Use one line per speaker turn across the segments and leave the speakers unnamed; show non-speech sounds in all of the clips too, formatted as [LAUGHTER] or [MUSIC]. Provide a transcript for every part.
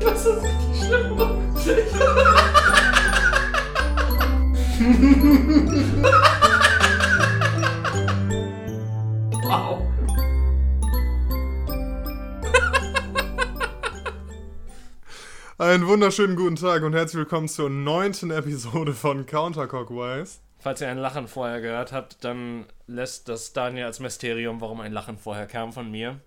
Das ist richtig schlimm. wow.
Einen wunderschönen guten Tag und herzlich willkommen zur neunten Episode von Counterclockwise.
Falls ihr ein Lachen vorher gehört habt, dann lässt das Daniel als Mysterium, warum ein Lachen vorher kam von mir.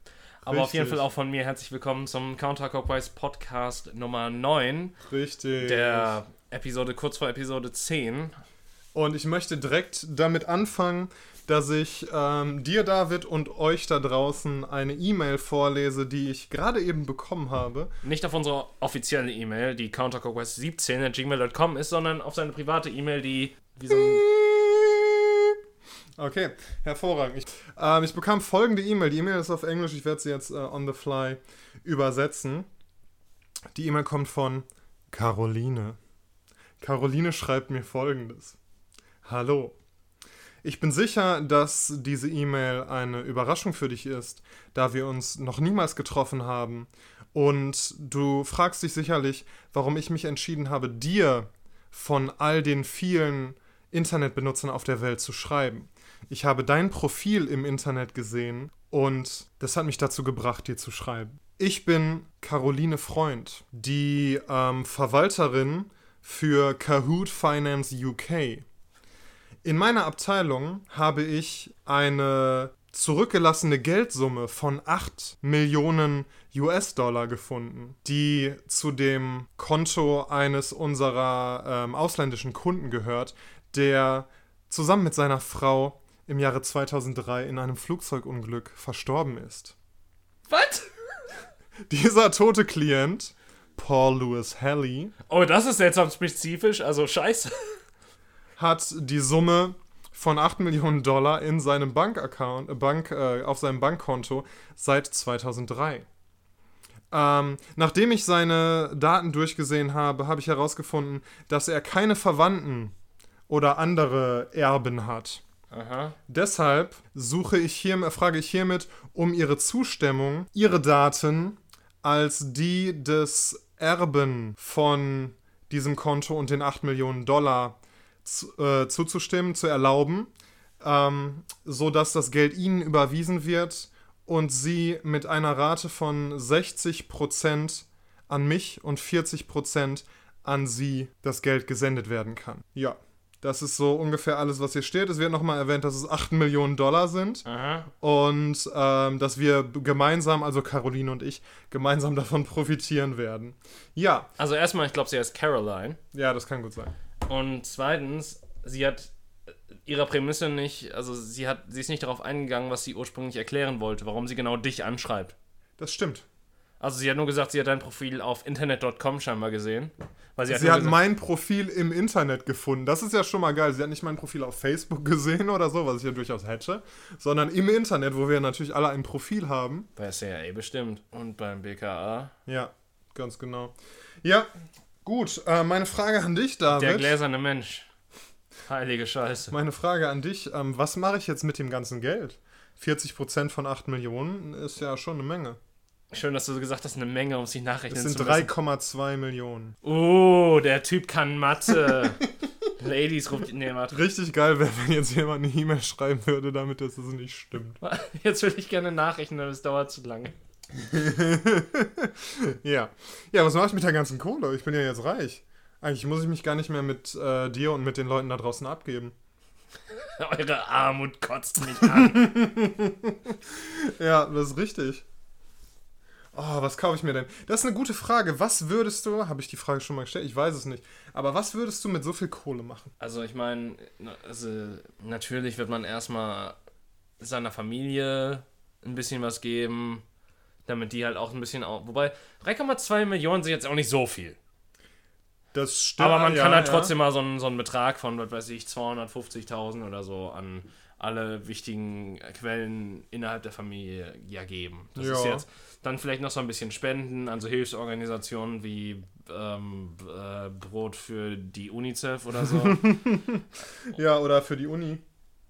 Aber auf jeden. Fall auch von mir herzlich willkommen zum Counterclockwise Podcast Nummer 9,
Richtig.
der Episode kurz vor Episode 10.
Und ich möchte direkt damit anfangen, dass ich ähm, dir, David, und euch da draußen eine E-Mail vorlese, die ich gerade eben bekommen habe.
Nicht auf unsere offizielle E-Mail, die counterclockwise17 at gmail.com ist, sondern auf seine private E-Mail, die wie so ein
Okay, hervorragend. Ich, ähm, ich bekam folgende E-Mail. Die E-Mail ist auf Englisch, ich werde sie jetzt äh, on the fly übersetzen. Die E-Mail kommt von Caroline. Caroline schreibt mir folgendes. Hallo. Ich bin sicher, dass diese E-Mail eine Überraschung für dich ist, da wir uns noch niemals getroffen haben. Und du fragst dich sicherlich, warum ich mich entschieden habe, dir von all den vielen Internetbenutzern auf der Welt zu schreiben. Ich habe dein Profil im Internet gesehen und das hat mich dazu gebracht, dir zu schreiben. Ich bin Caroline Freund, die ähm, Verwalterin für Kahoot Finance UK. In meiner Abteilung habe ich eine zurückgelassene Geldsumme von 8 Millionen US-Dollar gefunden, die zu dem Konto eines unserer ähm, ausländischen Kunden gehört, der zusammen mit seiner Frau im Jahre 2003 in einem Flugzeugunglück verstorben ist.
Was? [LAUGHS]
Dieser tote Klient, Paul Lewis Halley,
Oh, das ist seltsam spezifisch, also scheiße.
hat die Summe von 8 Millionen Dollar in seinem Bankaccount, äh, Bank, äh, auf seinem Bankkonto seit 2003. Ähm, nachdem ich seine Daten durchgesehen habe, habe ich herausgefunden, dass er keine Verwandten oder andere Erben hat.
Aha.
Deshalb suche ich hier, frage ich hiermit um Ihre Zustimmung, Ihre Daten als die des Erben von diesem Konto und den 8 Millionen Dollar zu, äh, zuzustimmen, zu erlauben, ähm, sodass das Geld Ihnen überwiesen wird und Sie mit einer Rate von 60% an mich und 40% an Sie das Geld gesendet werden kann. Ja. Das ist so ungefähr alles, was hier steht. Es wird nochmal erwähnt, dass es 8 Millionen Dollar sind
Aha.
und ähm, dass wir gemeinsam, also Caroline und ich, gemeinsam davon profitieren werden. Ja,
Also erstmal, ich glaube, sie heißt Caroline.
ja, das kann gut sein.
Und zweitens, sie hat äh, ihrer Prämisse nicht, also sie hat, sie ist nicht darauf eingegangen, was sie ursprünglich erklären wollte, warum sie genau dich anschreibt.
Das stimmt.
Also sie hat nur gesagt, sie hat dein Profil auf internet.com scheinbar gesehen. Weil sie hat,
Sie hat
gesagt,
mein Profil im Internet gefunden. Das ist ja schon mal geil. Sie hat nicht mein Profil auf Facebook [LAUGHS] gesehen oder so, was ich ja durchaus hätte, sondern im Internet, wo wir natürlich alle ein Profil haben.
bei CIA bestimmt. Und beim BKA.
Ja, ganz genau. Ja, gut. Äh, meine Frage an dich,
Der
David.
gläserne Mensch. Heilige Scheiße.
Meine Frage an dich, ähm, was mache ich jetzt mit dem ganzen Geld? 40% von 8 Millionen ist ja schon eine Menge.
Schön, dass du gesagt hast, eine Menge, um sich nachrechnen
Das sind
zu müssen.
3,2 Millionen.
Oh, der Typ kann Mathe. [LAUGHS] Ladies ruft. Nee, warte.
Richtig geil wäre, wenn jetzt jemand eine E-Mail schreiben würde, damit das nicht stimmt. [LAUGHS]
Jetzt will ich gerne nachrechnen, aber es dauert zu lange. [LAUGHS]
Ja. Ja, was mache ich mit der ganzen Kohle? Ich bin ja jetzt reich. Eigentlich muss ich mich gar nicht mehr mit äh, dir und mit den Leuten da draußen abgeben.
Eure Armut kotzt mich an.
Ja, das ist richtig. Oh, was kaufe ich mir denn? Das ist eine gute Frage. Was würdest du, habe ich die Frage schon mal gestellt? Ich weiß es nicht. Aber was würdest du mit so viel Kohle machen?
Also ich meine, also natürlich wird man erstmal seiner Familie ein bisschen was geben, damit die halt auch ein bisschen au- Wobei 3,2 Millionen sind jetzt auch nicht so viel.
Das stimmt.
Aber man
ja,
kann halt
ja.
trotzdem mal so einen, so einen Betrag von, was weiß ich, 250.000 oder so an alle wichtigen Quellen innerhalb der Familie ja geben. Das ist
Ja.
jetzt dann vielleicht noch so ein bisschen Spenden an so Hilfsorganisationen wie ähm, äh, Brot für die UNICEF oder so. [LAUGHS]
Ja, oder für die Uni.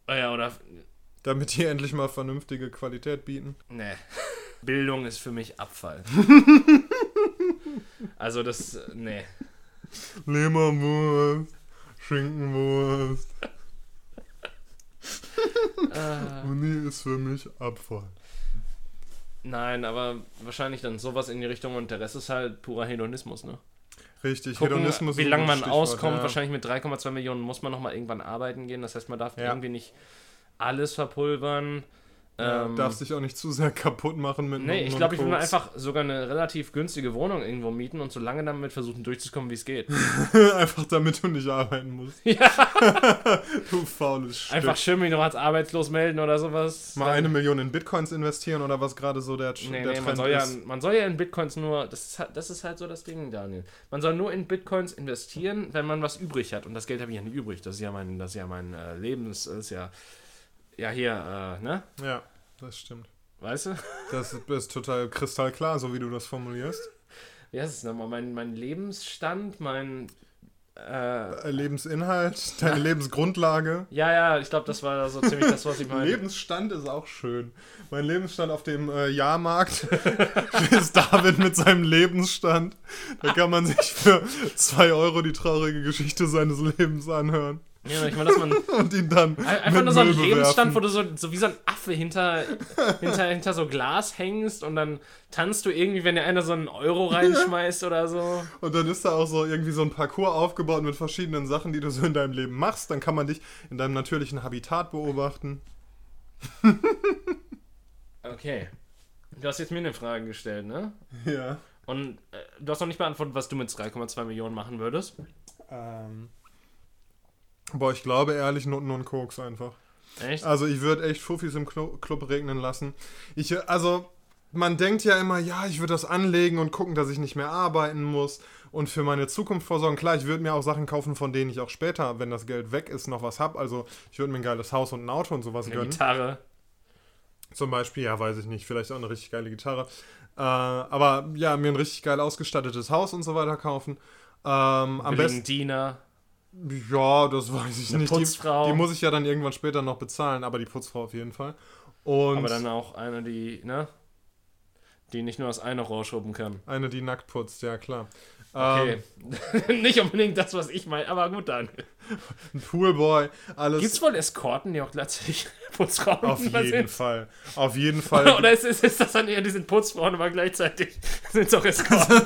Ah ja, oder
Damit die endlich mal vernünftige Qualität bieten.
Nee. [LAUGHS] Bildung ist für mich Abfall. [LAUGHS] Also das, nee.
Leberwurst, Schinkenwurst.
Äh,
Uni ist für mich Abfall.
nein, aber wahrscheinlich dann sowas in die Richtung und der Rest ist halt purer Hedonismus, ne?
Richtig,
Gucken,
Hedonismus
wie lange man auskommt.
ja.
Wahrscheinlich mit 3,2 Millionen muss man nochmal irgendwann arbeiten gehen. Das heißt, man darf
Ja.
irgendwie nicht alles verpulvern.
Ja,
Ähm,
darfst dich auch nicht zu sehr [LAUGHS] kaputt machen mit
Nee, ich glaube, ich will mir einfach sogar eine relativ günstige Wohnung irgendwo mieten und so lange damit versuchen durchzukommen, wie es geht. [LAUGHS]
einfach damit du nicht arbeiten musst. [LAUGHS]
ja,
Du faules Stück.
einfach schön mich noch als arbeitslos melden oder sowas.
Mal eine Million in Bitcoins investieren oder was gerade so der,
Nee,
der
nee,
Trend
man soll, ja,
ist.
man soll ja in Bitcoins nur, das ist, halt, das ist halt so das Ding, Daniel. Man soll nur in Bitcoins investieren, wenn man was übrig hat. Und das Geld habe ich ja nicht übrig. Das ist ja mein, das ist ja mein äh, Lebens, das ist ja, ja hier, äh, ne?
Ja, das stimmt.
Weißt du?
Das ist total kristallklar, so wie du das formulierst.
Wie heißt es nochmal? Mein, mein Lebensstand, mein, äh,
Äh, Lebensinhalt, deine [LAUGHS] Lebensgrundlage.
ja, ja, ich glaube, das war so ziemlich das, was ich meine.
Lebensstand ist auch schön. Mein Lebensstand auf dem äh, Jahrmarkt [LAUGHS] ist David mit seinem Lebensstand. Da kann man sich für 2 Euro die traurige Geschichte seines Lebens anhören
Ja, ich meine, dass man [LAUGHS]
und ihn dann
Einfach
mit
nur so ein
Müll
Lebensstand, wo du so, so wie so ein Affe hinter, hinter, hinter so Glas hängst und dann tanzt du irgendwie, wenn dir einer so einen Euro reinschmeißt oder so.
Und dann ist da auch so irgendwie so ein Parcours aufgebaut mit verschiedenen Sachen, die du so in deinem Leben machst. Dann kann man dich in deinem natürlichen Habitat beobachten.
Okay. Du hast jetzt mir eine Frage gestellt, ne?
Ja.
Und äh, du hast noch nicht beantwortet, was du mit 3,2 Millionen machen würdest.
Ähm. Boah, ich glaube ehrlich Nutten und Koks einfach.
Echt?
Also ich würde echt Fuffis im Klo Club regnen lassen. Ich, äh, also man denkt ja immer, ja, ich würde das anlegen und gucken, dass ich nicht mehr arbeiten muss und für meine Zukunft vorsorgen. Klar, ich würde mir auch Sachen kaufen, von denen ich auch später, wenn das Geld weg ist, noch was habe. Also ich würde mir ein geiles Haus und ein Auto und sowas
Eine
gönnen.
Gitarre.
Zum Beispiel, ja, weiß ich nicht, vielleicht auch eine richtig geile Gitarre. Äh, aber ja, mir ein richtig geil ausgestattetes Haus und so weiter kaufen. Ähm, am besten.
Diener.
Ja, das weiß ich
Eine
nicht.
Putzfrau.
Die, die muss ich ja dann irgendwann später noch bezahlen, aber die Putzfrau auf jeden Fall. Und
Aber dann auch eine, die, ne? Die nicht nur das eine Rohr schrubben kann.
eine, die nackt putzt, ja klar.
Okay.
Ähm, [LAUGHS]
nicht unbedingt das, was ich meine, aber gut dann. [LAUGHS]
ein Poolboy, alles.
Gibt's wohl Eskorten, die auch gleichzeitig [LAUGHS] Putzfrauen
auf jeden
sind?
Fall. Auf jeden Fall.
Oder ist, ist, ist das dann eher, die sind Putzfrauen, aber gleichzeitig sind es auch Eskorten?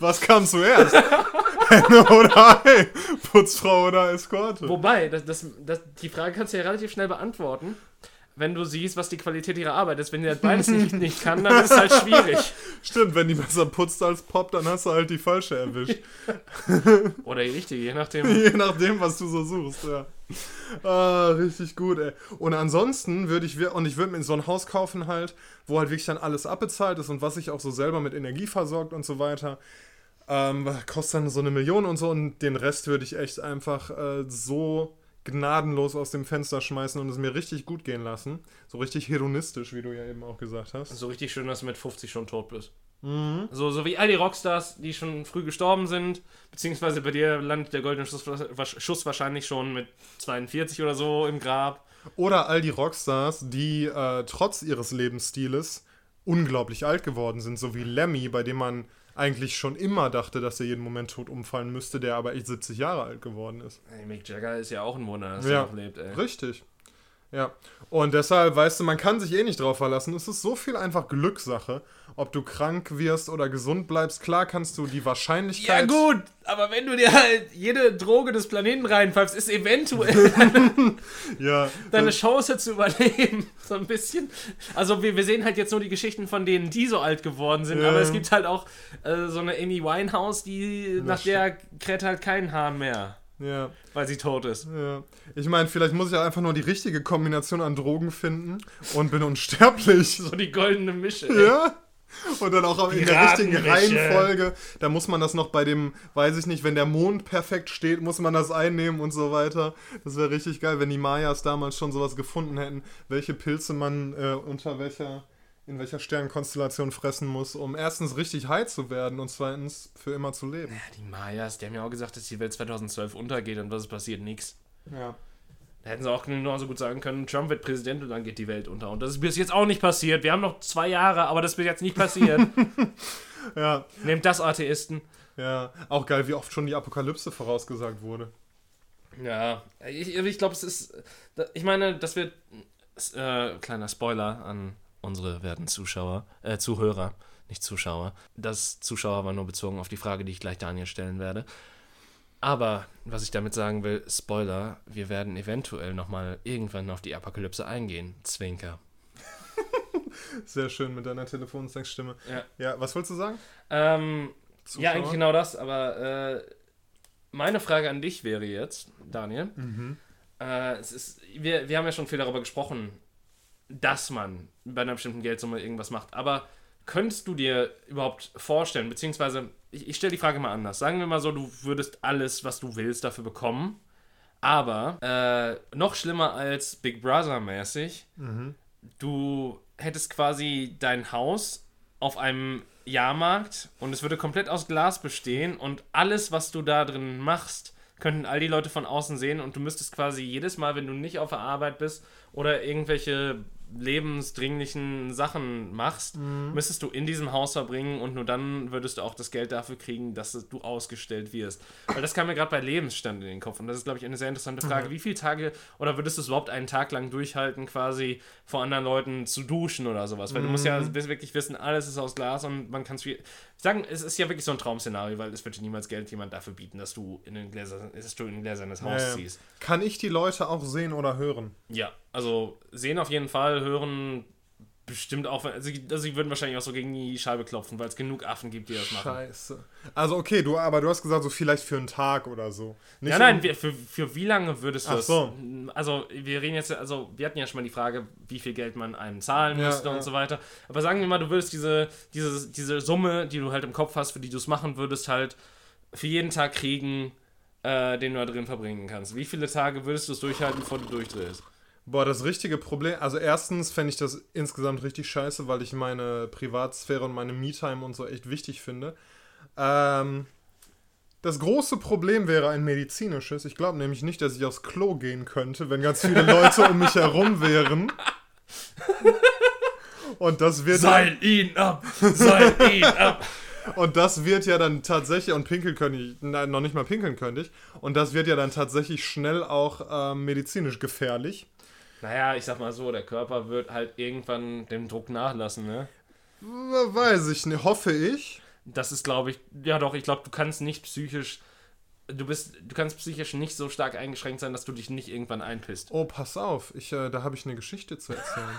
Was kam zuerst? [LAUGHS] Henne oder Ei? Putzfrau oder Eskorte?
Wobei, das, das, das, die Frage kannst du ja relativ schnell beantworten, wenn du siehst, was die Qualität ihrer Arbeit ist. Wenn die das beides nicht, nicht kann, dann ist es halt schwierig. [LAUGHS]
Stimmt, wenn die besser putzt als Pop, dann hast du halt die falsche erwischt. [LAUGHS]
Oder die richtige, je nachdem. [LAUGHS]
Je nachdem, was du so suchst, ja. Ah, richtig gut, ey. Und ansonsten würde ich, und ich würde mir so ein Haus kaufen halt, wo halt wirklich dann alles abbezahlt ist und was sich auch so selber mit Energie versorgt und so weiter. Ähm, kostet dann so eine Million und so und den Rest würde ich echt einfach äh, so gnadenlos aus dem Fenster schmeißen und es mir richtig gut gehen lassen. So richtig hedonistisch, wie du ja eben auch gesagt hast.
So richtig schön, dass du mit 50 schon tot bist.
Mhm.
So, so wie all die Rockstars, die schon früh gestorben sind, beziehungsweise bei dir landet der goldene Schuss, Schuss wahrscheinlich schon mit 42 oder so im Grab.
Oder all die Rockstars, die äh, trotz ihres Lebensstiles unglaublich alt geworden sind, so wie Lemmy, bei dem man eigentlich schon immer dachte, dass er jeden Moment tot umfallen müsste, der aber echt 70 Jahre alt geworden ist.
Ey, Mick Jagger ist ja auch ein Wunder, dass
Ja.
er noch lebt, ey.
Richtig. Ja. Und deshalb, weißt du, man kann sich eh nicht drauf verlassen. Es ist so viel einfach Glückssache, ob du krank wirst oder gesund bleibst. Klar kannst du die
Ja
Wahrscheinlichkeit.
gut, aber wenn du dir halt jede Droge des Planeten reinpfeifst, ist eventuell [LAUGHS]
Ja,
deine Chance zu überleben [LAUGHS] so ein bisschen. Also wir, wir sehen halt jetzt nur die Geschichten von denen, die so alt geworden sind,
Ja.
aber es gibt halt auch äh, so eine Amy Winehouse, die nach der kräht halt kein Hahn mehr,
ja.
weil sie tot ist.
Ja. Ich meine, vielleicht muss ich auch einfach nur die richtige Kombination an Drogen finden und bin unsterblich. [LAUGHS]
So die goldene Mische. ey.
Ja. Und dann auch in der richtigen. Reihenfolge. Da muss man das noch bei dem, weiß ich nicht, wenn der Mond perfekt steht, muss man das einnehmen und so weiter. Das wäre richtig geil, wenn die Mayas damals schon sowas gefunden hätten, welche Pilze man äh, unter welcher, in welcher Sternenkonstellation fressen muss, um erstens richtig high zu werden und zweitens für immer zu leben.
Ja, die Mayas, die haben ja auch gesagt, dass die Welt 2012 untergeht und was ist passiert? Nix.
Ja.
Da hätten sie auch genauso gut sagen können, Trump wird Präsident und dann geht die Welt unter. Und das ist bis jetzt auch nicht passiert. Wir haben noch zwei Jahre, aber das ist bis jetzt nicht passiert. [LAUGHS]
Ja,
Nehmt das, Atheisten.
ja. Auch geil, wie oft schon die Apokalypse vorausgesagt wurde.
Ja, ich, ich glaube, es ist. Ich meine, das wird. Äh, kleiner Spoiler an unsere werten Zuschauer, äh, Zuhörer, nicht Zuschauer. Das Zuschauer war nur bezogen auf die Frage, die ich gleich Daniel stellen werde. Aber was ich damit sagen will, Spoiler, wir werden eventuell nochmal irgendwann auf die Apokalypse eingehen. Zwinker. [LAUGHS]
Sehr schön mit deiner Telefonsexstimme.
Ja.
Ja, was wolltest du sagen?
Ähm, ja, eigentlich genau das, aber äh, meine Frage an dich wäre jetzt, Daniel.
Mhm.
Äh, es ist, wir, wir haben ja schon viel darüber gesprochen, dass man bei einer bestimmten Geldsumme irgendwas macht. Aber könntest du dir überhaupt vorstellen, beziehungsweise ich, ich stelle die Frage mal anders. Sagen wir mal so, du würdest alles, was du willst, dafür bekommen. Aber äh, noch schlimmer als Big Brother mäßig,
Mhm.
du hättest quasi dein Haus auf einem Jahrmarkt und es würde komplett aus Glas bestehen und alles, was du da drin machst, könnten all die Leute von außen sehen und du müsstest quasi jedes Mal, wenn du nicht auf der Arbeit bist oder irgendwelche lebensdringlichen Sachen machst, müsstest du in diesem Haus verbringen und nur dann würdest du auch das Geld dafür kriegen, dass du ausgestellt wirst. Weil das kam mir gerade bei Lebensstand in den Kopf und das ist, glaube ich, eine sehr interessante Frage. Wie viele Tage oder würdest du es überhaupt einen Tag lang durchhalten, quasi vor anderen Leuten zu duschen oder sowas? Weil du musst ja wirklich wissen, alles ist aus Glas und man kann es sagen, es ist ja wirklich so ein Traum-Szenario, weil es wird dir niemals Geld jemand dafür bieten, dass du in den Gläser, dass du in den Gläser eines Haus
Ja, ja.
ziehst.
Kann ich die Leute auch sehen oder hören?
Ja, also sehen auf jeden Fall, hören bestimmt auch, also, also sie würden wahrscheinlich auch so gegen die Scheibe klopfen, weil es genug Affen gibt, die das machen.
Scheiße. Also okay, du, aber du hast gesagt, so vielleicht für einen Tag oder so. Nicht
Ja, nein,
um-
für, für wie lange würdest du
Ach
das?
so.
Also, wir reden jetzt, also, wir hatten ja schon mal die Frage, wie viel Geld man einem zahlen
Ja,
müsste
ja.
und so weiter. Aber sagen wir mal, du würdest diese, diese, diese Summe, die du halt im Kopf hast, für die du es machen würdest, halt für jeden Tag kriegen, äh, den du da drin verbringen kannst. Wie viele Tage würdest du es durchhalten, bevor du durchdrehst?
Boah, das richtige Problem, also erstens fände ich das insgesamt richtig scheiße, weil ich meine Privatsphäre und meine Me-Time und so echt wichtig finde. Ähm, das große Problem wäre ein medizinisches. Ich glaube nämlich nicht, dass ich aufs Klo gehen könnte, wenn ganz viele [LAUGHS] Leute um mich herum wären. Und das wird
Seil ihn ab! Seil [LAUGHS] ihn ab!
und das wird ja dann tatsächlich und pinkeln könnte ich, nein, noch nicht mal pinkeln könnte ich. Und das wird ja dann tatsächlich schnell auch ähm, medizinisch gefährlich.
Naja, ich sag mal so, der Körper wird halt irgendwann dem Druck nachlassen, ne?
Weiß ich nicht, hoffe ich.
Das ist, glaube ich, ja doch, ich glaube, du kannst nicht psychisch, du bist, du kannst psychisch nicht so stark eingeschränkt sein, dass du dich nicht irgendwann einpisst.
Oh, pass auf, ich, äh, da habe ich eine Geschichte zu erzählen. [LAUGHS]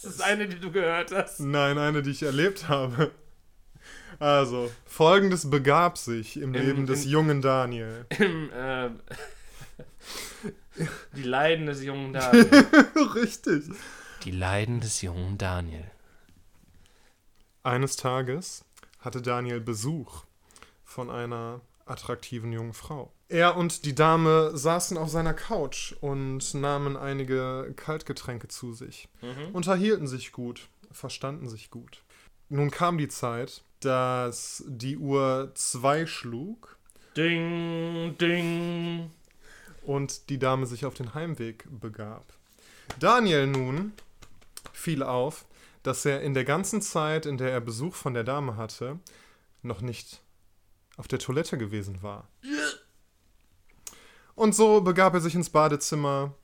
Das ist eine, die du gehört hast.
Nein, eine, die ich erlebt habe. Also, folgendes begab sich im,
Im-
Leben des
im-
jungen Daniel.
Im, äh, [LAUGHS] die Leiden des jungen Daniel. [LAUGHS]
Richtig.
Die Leiden des jungen Daniel.
Eines Tages hatte Daniel Besuch von einer attraktiven jungen Frau. Er und die Dame saßen auf seiner Couch und nahmen einige Kaltgetränke zu sich. Unterhielten sich gut, verstanden sich gut. Nun kam die Zeit, dass die Uhr zwei schlug
Ding, ding.
Und die Dame sich auf den Heimweg begab. Daniel nun fiel auf, dass er in der ganzen Zeit, in der er Besuch von der Dame hatte, noch nicht auf der Toilette gewesen war. Und so begab er sich ins Badezimmer,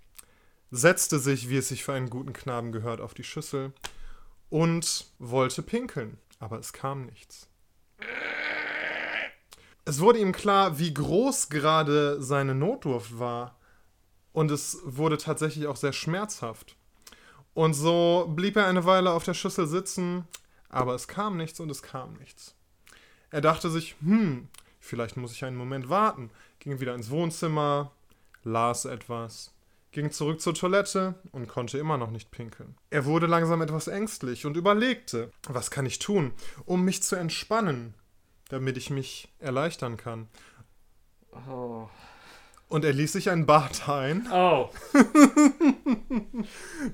setzte sich, wie es sich für einen guten Knaben gehört, auf die Schüssel und wollte pinkeln, aber es kam nichts. Es wurde ihm klar, wie groß gerade seine Notdurft war. Und es wurde tatsächlich auch sehr schmerzhaft. Und so blieb er eine Weile auf der Schüssel sitzen, aber es kam nichts und es kam nichts. Er dachte sich, hm, vielleicht muss ich einen Moment warten, ging wieder ins Wohnzimmer, las etwas, ging zurück zur Toilette und konnte immer noch nicht pinkeln. Er wurde langsam etwas ängstlich und überlegte, was kann ich tun, um mich zu entspannen, damit ich mich erleichtern kann.
Oh.
Und er ließ sich ein Bad ein.
Oh. [LAUGHS]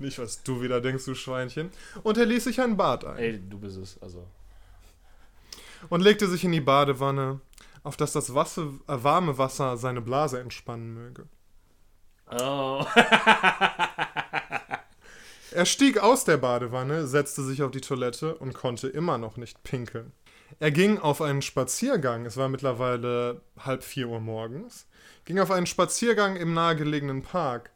Nicht, was du wieder denkst, du Schweinchen. Und er ließ sich ein Bad ein.
Ey, du bist es, also.
Und legte sich in die Badewanne, auf dass das Wasser, äh, warme Wasser seine Blase entspannen möge.
Oh. [LAUGHS]
Er stieg aus der Badewanne, setzte sich auf die Toilette und konnte immer noch nicht pinkeln. Er ging auf einen Spaziergang, es war mittlerweile halb vier Uhr morgens, ging auf einen Spaziergang im nahegelegenen Park,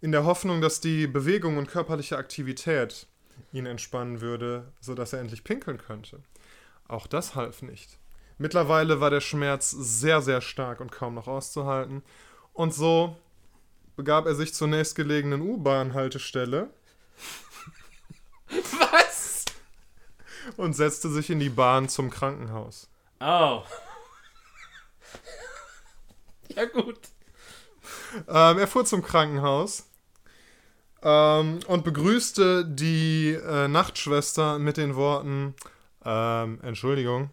in der Hoffnung, dass die Bewegung und körperliche Aktivität ihn entspannen würde, sodass er endlich pinkeln könnte. Auch das half nicht. Mittlerweile war der Schmerz sehr, sehr stark und kaum noch auszuhalten. Und so begab er sich zur nächstgelegenen U-Bahn-Haltestelle
Was?
Und setzte sich in die Bahn zum Krankenhaus.
Oh. [LAUGHS] Ja, gut.
Ähm, er fuhr zum Krankenhaus ähm, und begrüßte die äh, Nachtschwester mit den Worten: ähm, Entschuldigung,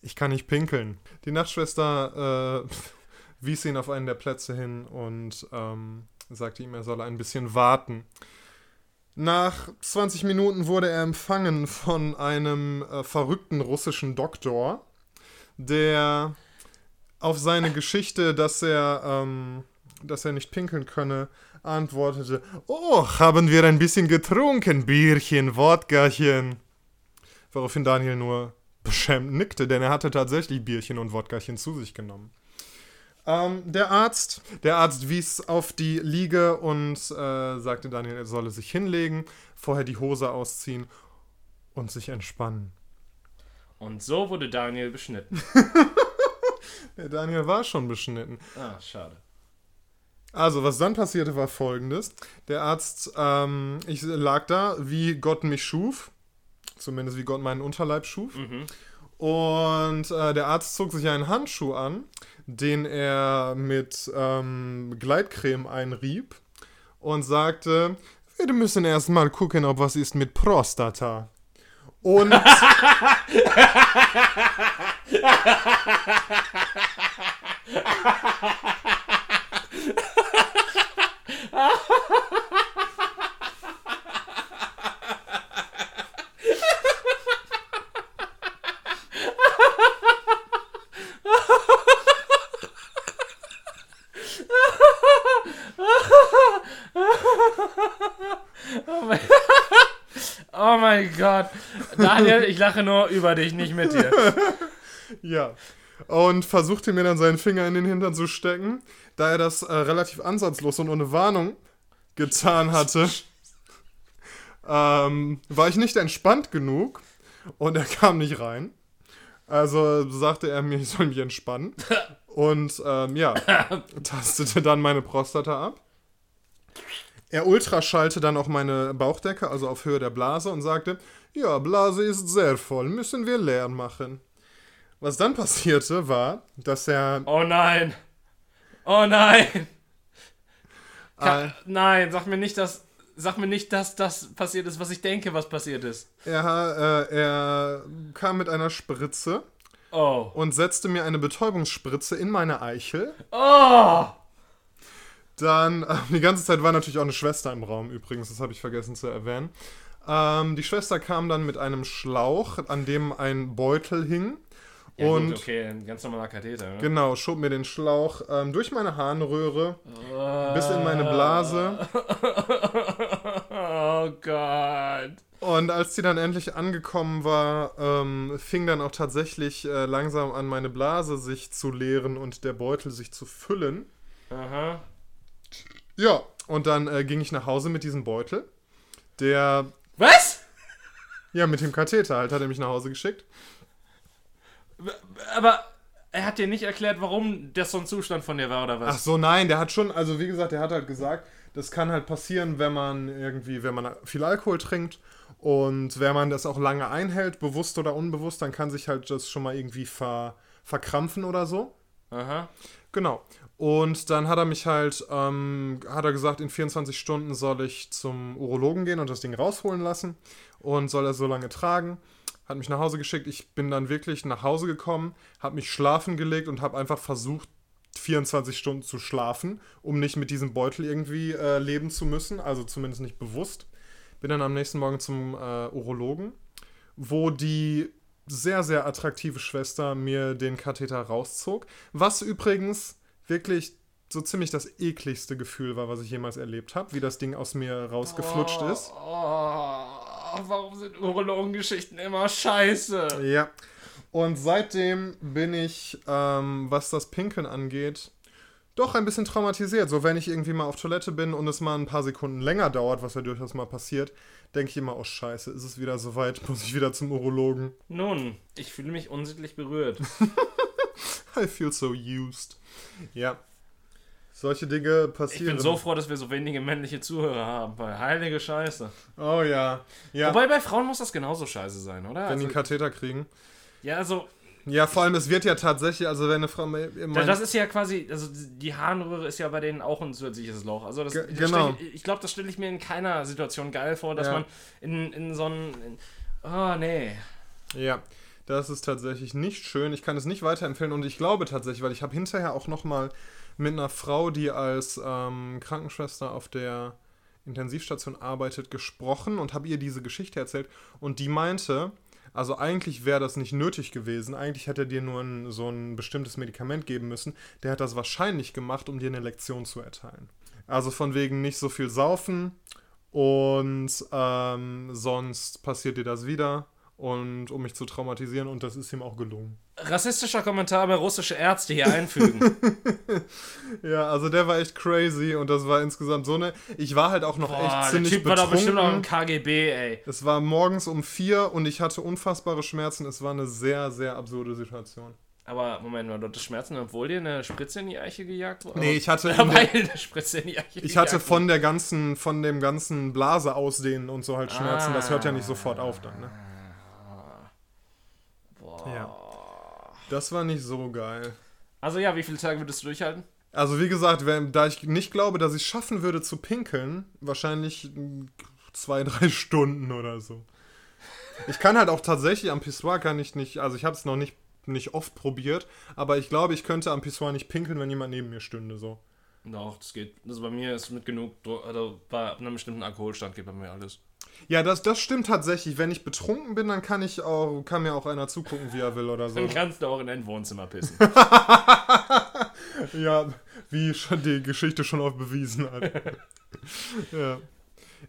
ich kann nicht pinkeln. Die Nachtschwester äh, [LAUGHS] wies ihn auf einen der Plätze hin und ähm, sagte ihm, er solle ein bisschen warten. Nach 20 Minuten wurde er empfangen von einem äh, verrückten russischen Doktor, der auf seine Geschichte, dass er, ähm, dass er nicht pinkeln könne, antwortete: Oh, haben wir ein bisschen getrunken, Bierchen, Wodkachen. Woraufhin Daniel nur beschämt nickte, denn er hatte tatsächlich Bierchen und Wodkachen zu sich genommen. Ähm, der Arzt, der Arzt wies auf die Liege und äh, sagte Daniel, er solle sich hinlegen, vorher die Hose ausziehen und sich entspannen.
Und so wurde Daniel beschnitten. [LAUGHS]
Der Daniel war schon beschnitten.
Ah, schade.
Also, was dann passierte, war folgendes. Der Arzt, ähm, ich lag da, wie Gott mich schuf. Zumindest wie Gott meinen Unterleib schuf.
Mhm.
Und äh, der Arzt zog sich einen Handschuh an, den er mit ähm, Gleitcreme einrieb und sagte, wir müssen erstmal gucken, ob was ist mit Prostata. Und [LAUGHS]
Oh mein, oh mein Gott. Daniel, ich lache nur über dich, nicht mit dir. [LAUGHS]
Ja. Und versuchte mir dann seinen Finger in den Hintern zu stecken. Da er das äh, relativ ansatzlos und ohne Warnung getan hatte, [LAUGHS] ähm, war ich nicht entspannt genug und er kam nicht rein. Also sagte er mir, ich soll mich entspannen. [LAUGHS] Und ähm, ja, tastete dann meine Prostata ab. Er ultraschallte dann auch meine Bauchdecke, also auf Höhe der Blase, und sagte, ja, Blase ist sehr voll, müssen wir leer machen. Was dann passierte, war, dass er.
Oh nein. Oh nein. Ka
Äh,
nein, sag mir nicht, dass. Sag mir nicht, dass das passiert ist, was ich denke, was passiert ist.
er, äh, er kam mit einer Spritze
Oh.
und setzte mir eine Betäubungsspritze in meine Eichel.
Oh!
Dann, [LAUGHS] die ganze Zeit war natürlich auch eine Schwester im Raum übrigens, das habe ich vergessen zu erwähnen. Ähm, die Schwester kam dann mit einem Schlauch, an dem ein Beutel hing.
Ja,
und
gut, okay, ein ganz normaler Katheter. Ne?
genau, schob mir den Schlauch ähm, durch meine Harnröhre bis in meine Blase.
Oh Gott.
Und als die dann endlich angekommen war, ähm, fing dann auch tatsächlich äh, langsam an, meine Blase sich zu leeren und der Beutel sich zu füllen.
Aha.
Ja, und dann äh, ging ich nach Hause mit diesem Beutel. Der,
Was?
ja, mit dem Katheter halt, hat er mich nach Hause geschickt.
Aber er hat dir nicht erklärt, warum das so ein Zustand von dir war, oder
Ach
was?
so, nein, der hat schon, also wie gesagt, der hat halt gesagt, das kann halt passieren, wenn man irgendwie, wenn man viel Alkohol trinkt und wenn man das auch lange einhält, bewusst oder unbewusst, dann kann sich halt das schon mal irgendwie ver, verkrampfen oder so.
Aha.
Genau. Und dann hat er mich halt, ähm, hat er gesagt, in 24 Stunden soll ich zum Urologen gehen und das Ding rausholen lassen und soll er so lange tragen. Hat mich nach Hause geschickt. Ich bin dann wirklich nach Hause gekommen, habe mich schlafen gelegt und habe einfach versucht, 24 Stunden zu schlafen, um nicht mit diesem Beutel irgendwie äh, leben zu müssen, also zumindest nicht bewusst. Bin dann am nächsten Morgen zum äh, Urologen, wo die sehr, sehr attraktive Schwester mir den Katheter rauszog. Was übrigens wirklich so ziemlich das ekligste Gefühl war, was ich jemals erlebt habe, wie das Ding aus mir rausgeflutscht
oh,
ist.
Oh, warum sind Urologengeschichten immer scheiße?
Ja. Und seitdem bin ich, ähm, was das Pinkeln angeht, doch ein bisschen traumatisiert. So, wenn ich irgendwie mal auf Toilette bin und es mal ein paar Sekunden länger dauert, was ja durchaus mal passiert, denke ich immer, oh Scheiße, ist es wieder soweit, [LAUGHS] muss ich wieder zum Urologen.
Nun, ich fühle mich unsittlich berührt. [LAUGHS]
I feel so used. Ja. Solche Dinge
Ich
passieren.
bin so froh, dass wir so wenige männliche Zuhörer haben, weil heilige Scheiße.
oh ja. Ja.
Wobei bei Frauen muss das genauso scheiße sein, oder?
wenn die
Also,
einen Katheter kriegen.
ja, also,
Ja, vor allem, es wird ja tatsächlich, also wenn eine Frau.
Das ist ja quasi, also die Harnröhre ist ja bei denen auch ein zusätzliches Loch. Also das, das
genau.
Ich ich glaube, das stelle ich mir in keiner Situation geil vor, dass
Ja.
man in, in so einen. in- Oh, nee.
Ja, das ist tatsächlich nicht schön. Ich kann es nicht weiterempfehlen und ich glaube tatsächlich, weil ich habe hinterher auch noch mal mit einer Frau, die als ähm, Krankenschwester auf der Intensivstation arbeitet, gesprochen und habe ihr diese Geschichte erzählt und die meinte, also eigentlich wäre das nicht nötig gewesen. Eigentlich hätte er dir nur ein, so ein bestimmtes Medikament geben müssen. Der hat das wahrscheinlich gemacht, um dir eine Lektion zu erteilen. Also von wegen nicht so viel saufen und ähm, sonst passiert dir das wieder und um mich zu traumatisieren und das ist ihm auch gelungen.
Rassistischer Kommentar bei russische Ärzte hier einfügen. [LAUGHS]
Ja, also der war echt crazy und das war insgesamt so eine. Ich war halt auch noch
Boah,
echt
der
ziemlich
Typ war doch bestimmt noch im
betrunken.
KGB, ey.
Es war morgens um vier und ich hatte unfassbare Schmerzen. Es war eine sehr, sehr absurde Situation.
Aber Moment mal, du hattest Schmerzen, obwohl dir eine Spritze in die Eiche gejagt wurde?
Nee, ich hatte, [LAUGHS] der,
eine Spritze in die Eiche
ich hatte von der ganzen, von dem ganzen Blase ausdehnen und so halt Schmerzen. Das hört ja nicht sofort auf dann, ne?
Boah.
Ja. Das war nicht so geil.
Also ja, wie viele Tage würdest du durchhalten?
Also wie gesagt, wenn, da ich nicht glaube, dass ich es schaffen würde zu pinkeln, wahrscheinlich zwei, drei Stunden oder so. Ich kann halt auch tatsächlich am Pissoir kann ich nicht, also ich habe es noch nicht, nicht oft probiert, aber ich glaube, ich könnte am Pissoir nicht pinkeln, wenn jemand neben mir stünde, so.
Doch, das geht. Also bei mir ist mit genug, also bei einem bestimmten Alkoholstand geht bei mir alles.
Ja, das, das stimmt tatsächlich. Wenn ich betrunken bin, dann kann ich auch, kann mir auch einer zugucken, wie er will oder so.
Dann kannst du auch in dein Wohnzimmer pissen. [LAUGHS]
Ja, wie schon die Geschichte schon oft bewiesen hat. [LAUGHS] ja.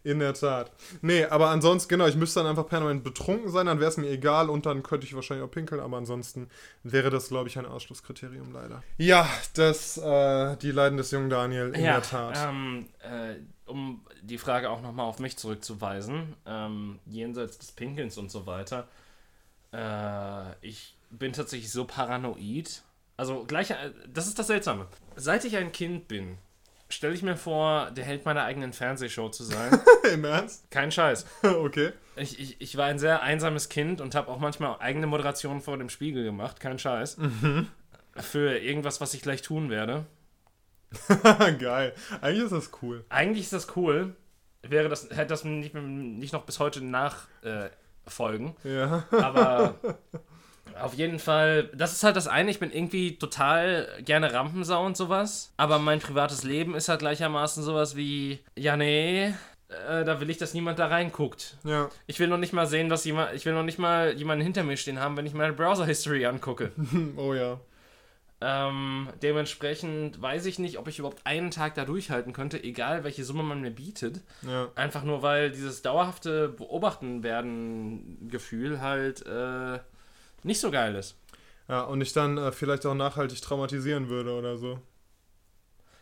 In der Tat. Nee, aber ansonsten, genau, ich müsste dann einfach permanent betrunken sein, dann wäre es mir egal und dann könnte ich wahrscheinlich auch pinkeln, aber ansonsten wäre das, glaube ich, ein Ausschlusskriterium leider. Ja, das, äh, die Leiden des jungen Daniel, in
ja,
der Tat.
Ähm, äh, um die Frage auch nochmal auf mich zurückzuweisen, ähm, jenseits des Pinkelns und so weiter, äh, ich bin tatsächlich so paranoid. Also gleich, äh, das ist das Seltsame. Seit ich ein Kind bin, stelle ich mir vor, der Held meiner eigenen Fernsehshow zu sein. [LAUGHS]
Im Ernst?
Kein Scheiß. [LAUGHS]
okay.
Ich, ich, ich war ein sehr einsames Kind und habe auch manchmal eigene Moderationen vor dem Spiegel gemacht. Kein Scheiß. Für irgendwas, was ich gleich tun werde. [LAUGHS]
Geil. Eigentlich ist das cool.
Eigentlich ist das cool. Wäre das, hätte das nicht, nicht noch bis heute nachfolgen. Äh.
Ja.
Aber [LAUGHS] auf jeden Fall, das ist halt das eine. Ich bin irgendwie total gerne Rampensau und sowas. Aber mein privates Leben ist halt gleichermaßen sowas wie, ja, nee, äh, da will ich, dass niemand da reinguckt.
Ja.
Ich will noch nicht mal sehen, was jemand, ich will noch nicht mal jemanden hinter mir stehen haben, wenn ich meine Browser-History angucke. [LAUGHS]
Oh ja.
Ähm, dementsprechend weiß ich nicht, ob ich überhaupt einen Tag da durchhalten könnte, egal welche Summe man mir bietet.
Ja.
Einfach nur, weil dieses dauerhafte Beobachten werden Gefühl halt äh, nicht so geil ist.
Ja, und ich dann äh, vielleicht auch nachhaltig traumatisieren würde oder so.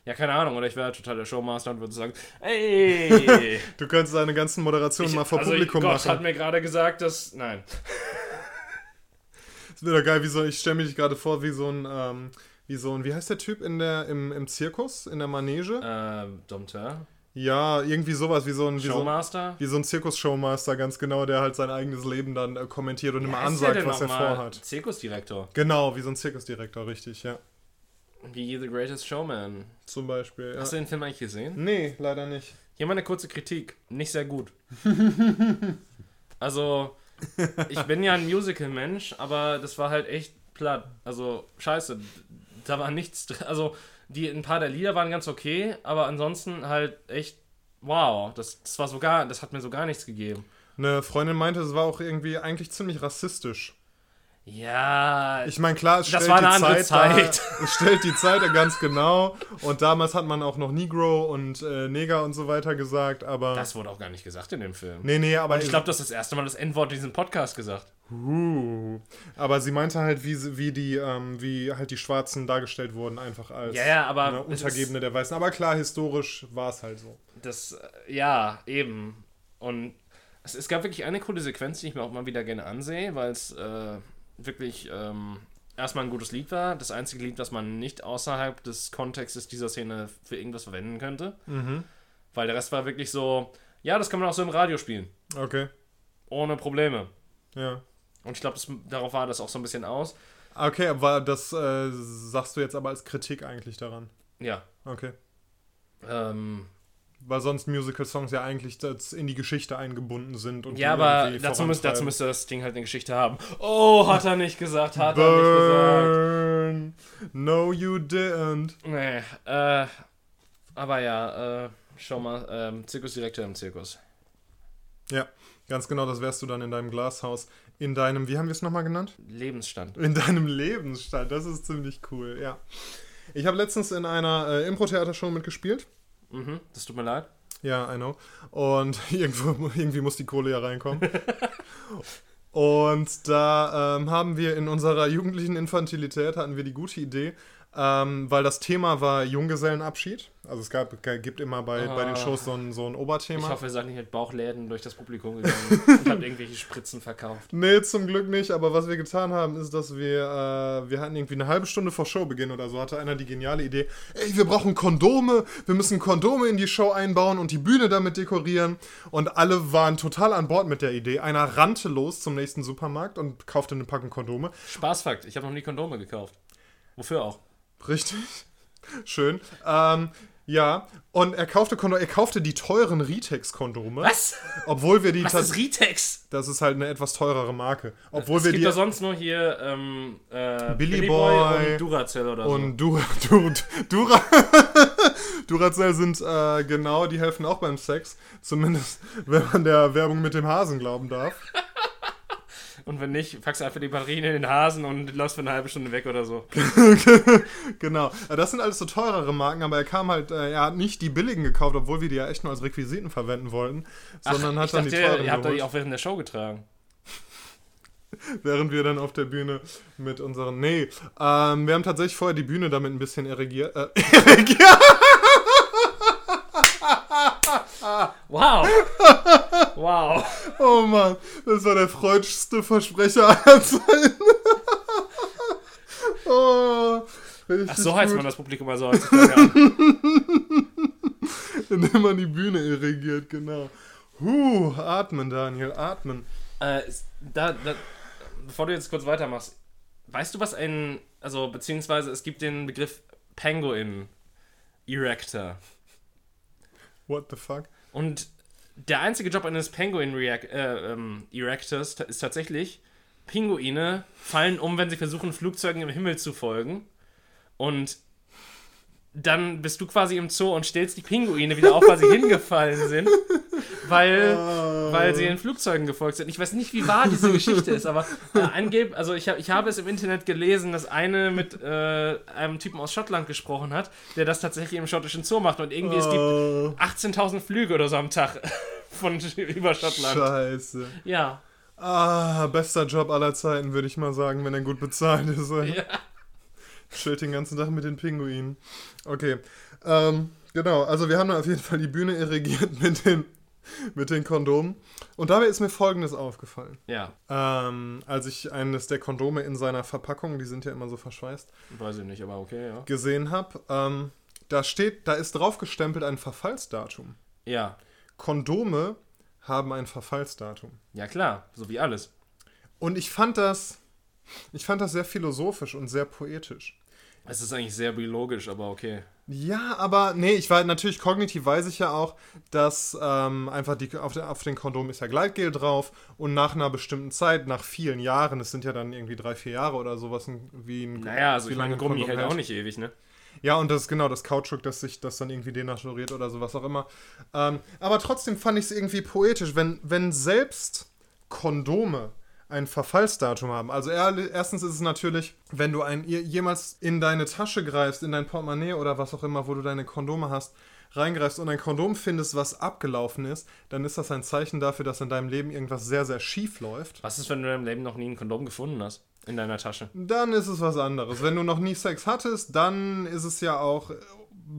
Ja, keine Ahnung, oder ich wäre total der Showmaster und würde sagen, ey! [LAUGHS]
Du könntest deine ganzen Moderationen
ich,
mal vor
also
Publikum
Gott
machen.
hat mir gerade gesagt, dass. Nein.
Das wäre doch geil, wie so, ich stelle mich gerade vor, wie so ein, ähm, wie so ein, wie heißt der Typ in der, im, im Zirkus, in der Manege?
Äh, Dompteur.
Ja, irgendwie sowas, wie so ein, wie so,
Showmaster.
wie so ein Zirkus-Showmaster, ganz genau, der halt sein eigenes Leben dann äh, kommentiert und immer
heißt der
ansagt, was er vorhat.
Zirkusdirektor.
Genau, wie so ein Zirkusdirektor, richtig, ja.
Wie The Greatest Showman.
Zum Beispiel, ja.
Hast du den Film eigentlich gesehen?
Nee, leider nicht.
Hier mal eine kurze Kritik. Nicht sehr gut. [LAUGHS] also, ich bin ja ein Musical-Mensch, aber das war halt echt platt. Also, scheiße. Da war nichts drin. Also, die, ein paar der Lieder waren ganz okay, aber ansonsten halt echt, wow. Das, das war sogar, das hat mir so gar nichts gegeben.
Eine Freundin meinte, es war auch irgendwie eigentlich ziemlich rassistisch.
Ja,
Ich meine, klar, es
Das
stellt
war eine
die
andere
Zeit,
Zeit.
Da, [LAUGHS] es stellt die Zeit ganz genau. Und damals hat man auch noch Negro und äh, Neger und so weiter gesagt, aber.
das wurde auch gar nicht gesagt in dem Film.
nee, nee, aber
Ich glaube, das ist das erste Mal das Endwort in diesem Podcast gesagt.
Uh, aber sie meinte halt, wie, wie die, ähm, wie halt die Schwarzen dargestellt wurden, einfach als
Ja, ja, aber
ne,
es
Untergebene der Weißen. Aber klar, historisch war es halt so.
Das, äh, ja, eben. Und es, es gab wirklich eine coole Sequenz, die ich mir auch mal wieder gerne ansehe, weil es äh, wirklich ähm, erstmal ein gutes Lied war. Das einzige Lied, das man nicht außerhalb des Kontextes dieser Szene für irgendwas verwenden könnte.
Mhm.
Weil der Rest war wirklich so, ja, das kann man auch so im Radio spielen.
Okay,
Ohne Probleme.
ja.
Und ich glaube, darauf war das auch so ein bisschen aus.
Okay, aber das äh, sagst du jetzt aber als Kritik eigentlich daran.
Ja.
Okay.
Ähm,
Weil sonst Musical-Songs ja eigentlich in die Geschichte eingebunden sind. Und
ja, aber dazu, müsst, dazu müsste das Ding halt eine Geschichte haben. Oh, hat er nicht gesagt, hat er nicht gesagt.
Burn. No, you didn't.
Nee, äh, aber ja, äh, schau mal, ähm, Zirkusdirektor im Zirkus.
Ja, ganz genau, das wärst du dann in deinem Glashaus. In deinem, wie haben wir es nochmal genannt?
Lebensstand.
In deinem Lebensstand. Das ist ziemlich cool, ja. Ich habe letztens in einer äh, Impro-Theater-Show mitgespielt.
Mhm, das tut mir leid.
Ja, I know. Und [LAUGHS] irgendwo, irgendwie muss die Kohle ja reinkommen. Und da ähm, haben wir in unserer jugendlichen Infantilität hatten wir die gute Idee, ähm, weil das Thema war Junggesellenabschied. Also es gab, gibt immer bei, bei den
Ah.
Shows so ein, so ein
Ich
Oberthema.
hoffe, ihr seid nicht mit Bauchläden durch das Publikum gegangen [LAUGHS] und habt irgendwelche Spritzen verkauft.
Nee, zum Glück nicht, aber was wir getan haben, ist, dass wir, äh, wir hatten irgendwie eine halbe Stunde vor Showbeginn oder so, hatte einer die geniale Idee, ey, wir brauchen Kondome, wir müssen Kondome in die Show einbauen und die Bühne damit dekorieren. Und alle waren total an Bord mit der Idee. Einer rannte los zum nächsten Supermarkt und kaufte eine Packung Kondome.
Spaßfakt, ich habe noch nie Kondome gekauft. Wofür auch?
Richtig. Schön. Ähm, ja, und er kaufte er kaufte die teuren Ritex-Kondome.
Was?
Obwohl wir die
Was ist Ritex?
Das ist halt eine etwas teurere Marke. Obwohl
es
wir
gibt
die.
sonst nur hier ähm, äh,
Billy
Billy
Boy
Boy und Duracell oder
Und Dura, [LAUGHS] Dura, Dura, [LAUGHS] Duracell sind äh, genau, die helfen auch beim Sex. Zumindest, [LAUGHS] wenn man der Werbung mit dem Hasen glauben darf.
Und wenn nicht, packst du einfach die Batterien in den Hasen und läufst für eine halbe Stunde weg oder so. [LAUGHS]
genau. Das sind alles so teurere Marken, aber er kam halt, äh, er hat nicht die billigen gekauft, obwohl wir die ja echt nur als Requisiten verwenden wollten, sondern
Ach,
hat dann
dachte,
die teuren
ihr habt die auch während der Show getragen. [LAUGHS]
während wir dann auf der Bühne mit unseren, nee, ähm, wir haben tatsächlich vorher die Bühne damit ein bisschen erregiert, äh, [LAUGHS] erregiert,
Wow! Wow!
oh Mann, das war der freudigste Versprecher aller Zeiten. [LAUGHS] oh,
Ach, so heißt
gut.
man das Publikum also heutzutage. [LAUGHS]
Indem man die Bühne irrigiert, genau. Huh, atmen, Daniel, atmen.
Äh, da, da, bevor du jetzt kurz weitermachst, weißt du, was ein, also beziehungsweise es gibt den Begriff Penguin Erector.
What the fuck?
Und der einzige Job eines Penguin äh, ähm, Erectors ist tatsächlich, Pinguine fallen um, wenn sie versuchen, Flugzeugen im Himmel zu folgen. Und dann bist du quasi im Zoo und stellst die Pinguine wieder auf, weil sie [LAUGHS] hingefallen sind, weil,
Oh.
Weil sie in Flugzeugen gefolgt sind. Ich weiß nicht, wie wahr diese Geschichte ist, aber äh, angeb, also ich, hab, ich habe es im Internet gelesen, dass eine mit äh, einem Typen aus Schottland gesprochen hat, der das tatsächlich im schottischen Zoo macht und irgendwie es gibt
Oh,
18.000 Flüge oder so am Tag [LAUGHS] von über Schottland.
Scheiße.
Ja.
Ah, bester Job aller Zeiten, würde ich mal sagen, wenn er gut bezahlt ist.
ja.
Chillt den ganzen Tag mit den Pinguinen. Okay. Ähm, genau, also wir haben auf jeden Fall die Bühne irrigiert mit den, [LAUGHS] mit den Kondomen. Und dabei ist mir Folgendes aufgefallen.
Ja,
Ähm, als ich eines der Kondome in seiner Verpackung, die sind ja immer so verschweißt,
weiß ich nicht, aber okay, ja.
gesehen habe, ähm, da steht, da ist drauf gestempelt ein Verfallsdatum.
Ja,
Kondome haben ein Verfallsdatum.
ja klar, so wie alles.
Und ich fand das, ich fand das sehr philosophisch und sehr poetisch.
Es ist eigentlich sehr biologisch, aber okay.
Ja, aber nee, ich war natürlich kognitiv weiß ich ja auch, dass ähm, einfach die, auf, den, auf den Kondom ist ja Gleitgel drauf und nach einer bestimmten Zeit, nach vielen Jahren, es sind ja dann irgendwie drei, vier Jahre oder sowas, wie ein
Naja, also
wie
ich meine,
ein
Gummi hält auch nicht ewig, ne?
Ja, und das ist genau das Kautschuk, dass sich das dann irgendwie denaturiert oder sowas auch immer. Ähm, aber trotzdem fand ich es irgendwie poetisch, wenn, wenn selbst Kondome ein Verfallsdatum haben. Also erstens ist es natürlich, wenn du ein, jemals in deine Tasche greifst, in dein Portemonnaie oder was auch immer, wo du deine Kondome hast, reingreifst und ein Kondom findest, was abgelaufen ist, dann ist das ein Zeichen dafür, dass in deinem Leben irgendwas sehr, sehr schief läuft.
Was ist, wenn du in deinem Leben noch nie ein Kondom gefunden hast? In deiner Tasche?
Dann ist es was anderes. Wenn du noch nie Sex hattest, dann ist es ja auch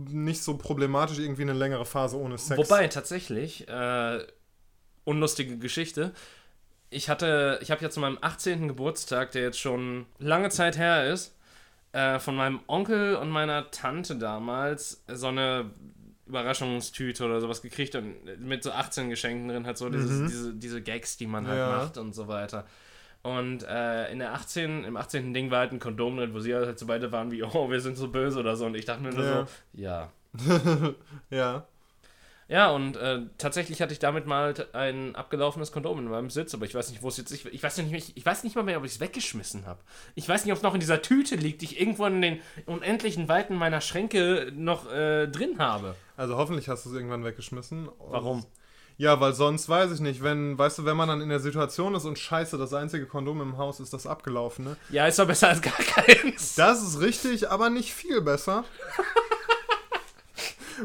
nicht so problematisch, irgendwie eine längere Phase ohne Sex.
Wobei, tatsächlich, äh, unlustige Geschichte. Ich hatte, ich habe ja zu meinem 18. Geburtstag, der jetzt schon lange Zeit her ist, äh, von meinem Onkel und meiner Tante damals so eine Überraschungstüte oder sowas gekriegt und mit so 18 Geschenken drin hat so dieses, mhm. diese, diese Gags, die man halt ja. macht und so weiter. Und äh, in der 18, im 18. Ding war halt ein Kondom drin, wo sie halt so beide waren wie, oh, wir sind so böse oder so. Und ich dachte mir nur ja. so, ja. [LAUGHS]
ja.
Ja, und äh, tatsächlich hatte ich damit mal ein abgelaufenes Kondom in meinem Sitz, aber ich weiß nicht, wo es jetzt ist. Ich weiß nicht, ich weiß nicht mal mehr, ob ich es weggeschmissen habe. Ich weiß nicht, ob es noch in dieser Tüte liegt, die ich irgendwo in den unendlichen Weiten meiner Schränke noch äh, drin habe.
Also hoffentlich hast du es irgendwann weggeschmissen.
Warum?
Ja, weil sonst weiß ich nicht, wenn, weißt du, wenn man dann in der Situation ist und scheiße, das einzige Kondom im Haus ist das abgelaufene.
Ja, ist doch besser als gar keins.
Das ist richtig, aber nicht viel besser. [LAUGHS]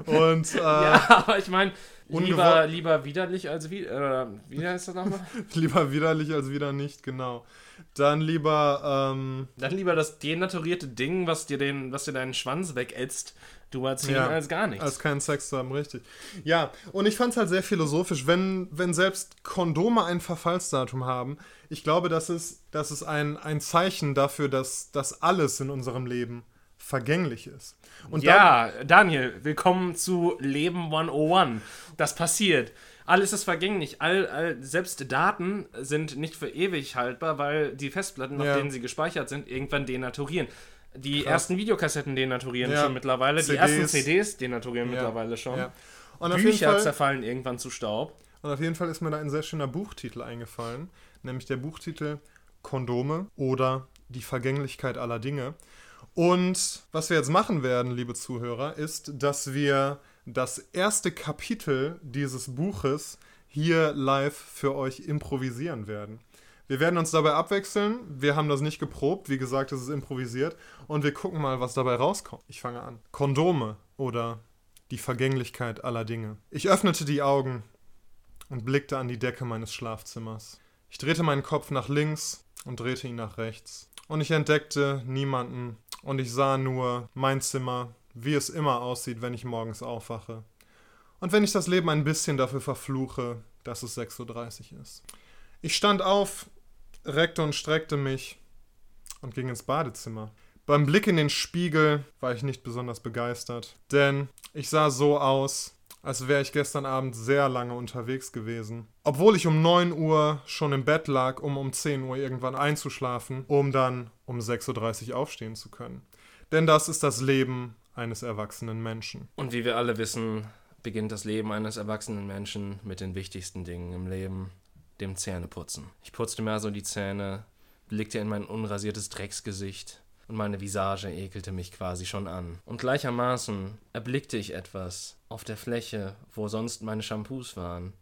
Und, äh, [LAUGHS]
ja, aber ich meine, lieber, lieber widerlich als wie, äh, wie heißt das nochmal? [LAUGHS]
lieber widerlich als wieder nicht, genau. Dann lieber, ähm,
Dann lieber das denaturierte Ding, was dir, den, was dir deinen Schwanz wegätzt, du erziehen ja, als gar nichts.
Als keinen Sex zu haben, richtig. Ja, und ich fand es halt sehr philosophisch, wenn, wenn selbst Kondome ein Verfallsdatum haben. Ich glaube, das ist, das ist ein, ein Zeichen dafür, dass, dass alles in unserem Leben vergänglich ist.
Und ja, Daniel, willkommen zu Leben 101. Das passiert. Alles ist vergänglich. All, all, selbst Daten sind nicht für ewig haltbar, weil die Festplatten, ja. auf denen sie gespeichert sind, irgendwann denaturieren. Die Krass. ersten Videokassetten denaturieren ja. schon mittlerweile. CDs. Die ersten CDs denaturieren ja. mittlerweile schon. Bücher Fall, zerfallen irgendwann zu Staub.
Und auf jeden Fall ist mir da ein sehr schöner Buchtitel eingefallen, nämlich der Buchtitel Kondome oder die Vergänglichkeit aller Dinge. Und was wir jetzt machen werden, liebe Zuhörer, ist, dass wir das erste Kapitel dieses Buches hier live für euch improvisieren werden. Wir werden uns dabei abwechseln. Wir haben das nicht geprobt. Wie gesagt, es ist improvisiert. Und wir gucken mal, was dabei rauskommt. Ich fange an. Kondome oder die Vergänglichkeit aller Dinge. Ich öffnete die Augen und blickte an die Decke meines Schlafzimmers. Ich drehte meinen Kopf nach links und drehte ihn nach rechts. Und ich entdeckte niemanden und ich sah nur mein Zimmer, wie es immer aussieht, wenn ich morgens aufwache. Und wenn ich das Leben ein bisschen dafür verfluche, dass es 6.30 Uhr ist. Ich stand auf, reckte und streckte mich und ging ins Badezimmer. Beim Blick in den Spiegel war ich nicht besonders begeistert, denn ich sah so aus, als wäre ich gestern Abend sehr lange unterwegs gewesen. Obwohl ich um 9 Uhr schon im Bett lag, um um 10 Uhr irgendwann einzuschlafen, um dann um 6.30 Uhr aufstehen zu können. Denn das ist das Leben eines erwachsenen Menschen.
Und wie wir alle wissen, beginnt das Leben eines erwachsenen Menschen mit den wichtigsten Dingen im Leben, dem Zähneputzen. Ich putzte mir also die Zähne, blickte in mein unrasiertes Drecksgesicht und meine Visage ekelte mich quasi schon an. Und gleichermaßen erblickte ich etwas auf der Fläche, wo sonst meine Shampoos waren.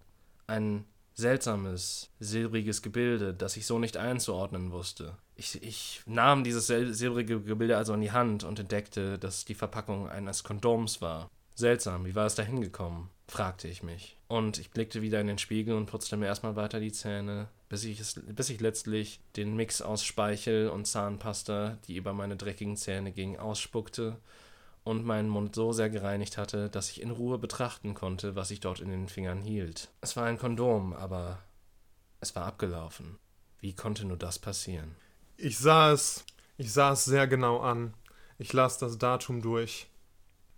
Ein seltsames, silbriges Gebilde, das ich so nicht einzuordnen wusste. Ich, ich nahm dieses silbrige Gebilde also in die Hand und entdeckte, dass die Verpackung eines Kondoms war. Seltsam, wie war es da hingekommen? fragte ich mich. Und ich blickte wieder in den Spiegel und putzte mir erstmal weiter die Zähne, bis ich, es, bis ich letztlich den Mix aus Speichel und Zahnpasta, die über meine dreckigen Zähne ging, ausspuckte und meinen Mund so sehr gereinigt hatte, dass ich in Ruhe betrachten konnte, was ich dort in den Fingern hielt. Es war ein Kondom, aber es war abgelaufen. Wie konnte nur das passieren?
Ich sah es, ich sah es sehr genau an. Ich las das Datum durch.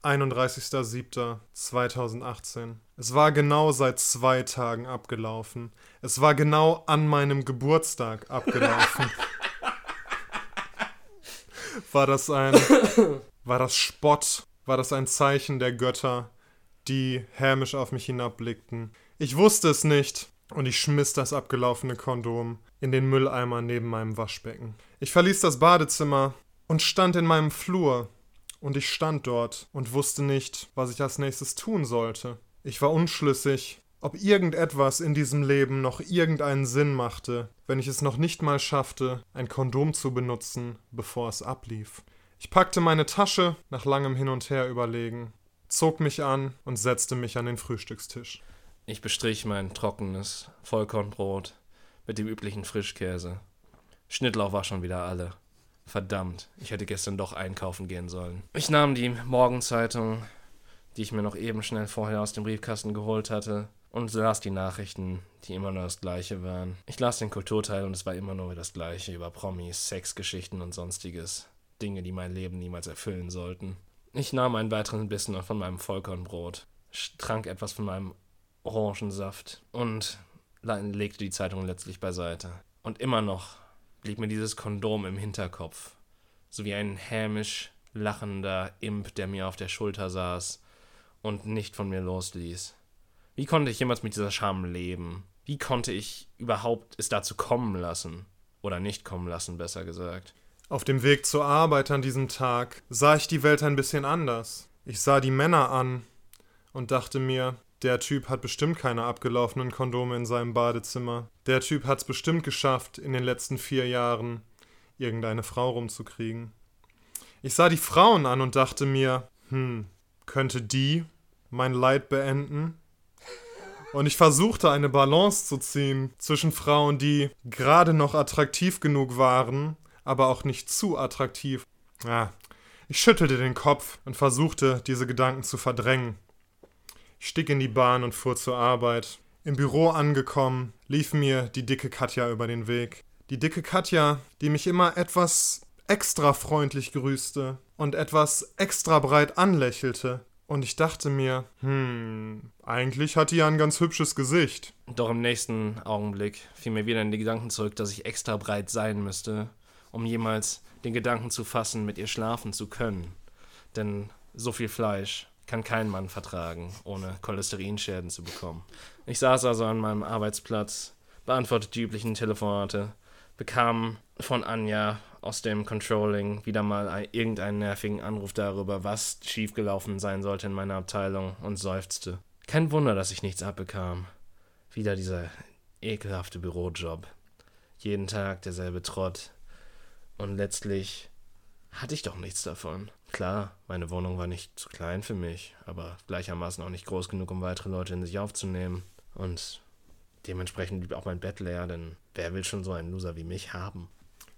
31.07.2018. Es war genau seit zwei Tagen abgelaufen. Es war genau an meinem Geburtstag abgelaufen. [LAUGHS] war das ein. War das Spott? War das ein Zeichen der Götter, die hämisch auf mich hinabblickten? Ich wusste es nicht und ich schmiss das abgelaufene Kondom in den Mülleimer neben meinem Waschbecken. Ich verließ das Badezimmer und stand in meinem Flur und ich stand dort und wusste nicht, was ich als nächstes tun sollte. Ich war unschlüssig, ob irgendetwas in diesem Leben noch irgendeinen Sinn machte, wenn ich es noch nicht mal schaffte, ein Kondom zu benutzen, bevor es ablief. Ich packte meine Tasche nach langem Hin und Her überlegen, zog mich an und setzte mich an den Frühstückstisch.
Ich bestrich mein trockenes Vollkornbrot mit dem üblichen Frischkäse. Schnittlauch war schon wieder alle. Verdammt, ich hätte gestern doch einkaufen gehen sollen. Ich nahm die Morgenzeitung, die ich mir noch eben schnell vorher aus dem Briefkasten geholt hatte, und las die Nachrichten, die immer nur das Gleiche waren. Ich las den Kulturteil und es war immer nur das Gleiche über Promis, Sexgeschichten und sonstiges. Dinge, die mein Leben niemals erfüllen sollten. Ich nahm einen weiteren Bissen von meinem Vollkornbrot, trank etwas von meinem Orangensaft und legte die Zeitung letztlich beiseite. Und immer noch blieb mir dieses Kondom im Hinterkopf, so wie ein hämisch lachender Imp, der mir auf der Schulter saß und nicht von mir losließ. Wie konnte ich jemals mit dieser Scham leben? Wie konnte ich überhaupt es dazu kommen lassen? Oder nicht kommen lassen, besser gesagt.
Auf dem Weg zur Arbeit an diesem Tag sah ich die Welt ein bisschen anders. Ich sah die Männer an und dachte mir, der Typ hat bestimmt keine abgelaufenen Kondome in seinem Badezimmer. Der Typ hat's bestimmt geschafft, in den letzten vier Jahren irgendeine Frau rumzukriegen. Ich sah die Frauen an und dachte mir, hm, könnte die mein Leid beenden? Und ich versuchte eine Balance zu ziehen zwischen Frauen, die gerade noch attraktiv genug waren, aber auch nicht zu attraktiv. Ja, ich schüttelte den Kopf und versuchte, diese Gedanken zu verdrängen. Stieg in die Bahn und fuhr zur Arbeit. Im Büro angekommen, lief mir die dicke Katja über den Weg. Die dicke Katja, die mich immer etwas extra freundlich grüßte und etwas extra breit anlächelte. Und ich dachte mir, hm, eigentlich hat die ja ein ganz hübsches Gesicht.
Doch im nächsten Augenblick fiel mir wieder in die Gedanken zurück, dass ich extra breit sein müsste, um jemals den Gedanken zu fassen, mit ihr schlafen zu können. Denn so viel Fleisch kann kein Mann vertragen, ohne Cholesterinschäden zu bekommen. Ich saß also an meinem Arbeitsplatz, beantwortete die üblichen Telefonate, bekam von Anja aus dem Controlling wieder mal irgendeinen nervigen Anruf darüber, was schiefgelaufen sein sollte in meiner Abteilung und seufzte. Kein Wunder, dass ich nichts abbekam. Wieder dieser ekelhafte Bürojob. Jeden Tag derselbe Trott. Und letztlich hatte ich doch nichts davon. Klar, meine Wohnung war nicht zu klein für mich, aber gleichermaßen auch nicht groß genug, um weitere Leute in sich aufzunehmen. Und dementsprechend blieb auch mein Bett leer, denn wer will schon so einen Loser wie mich haben?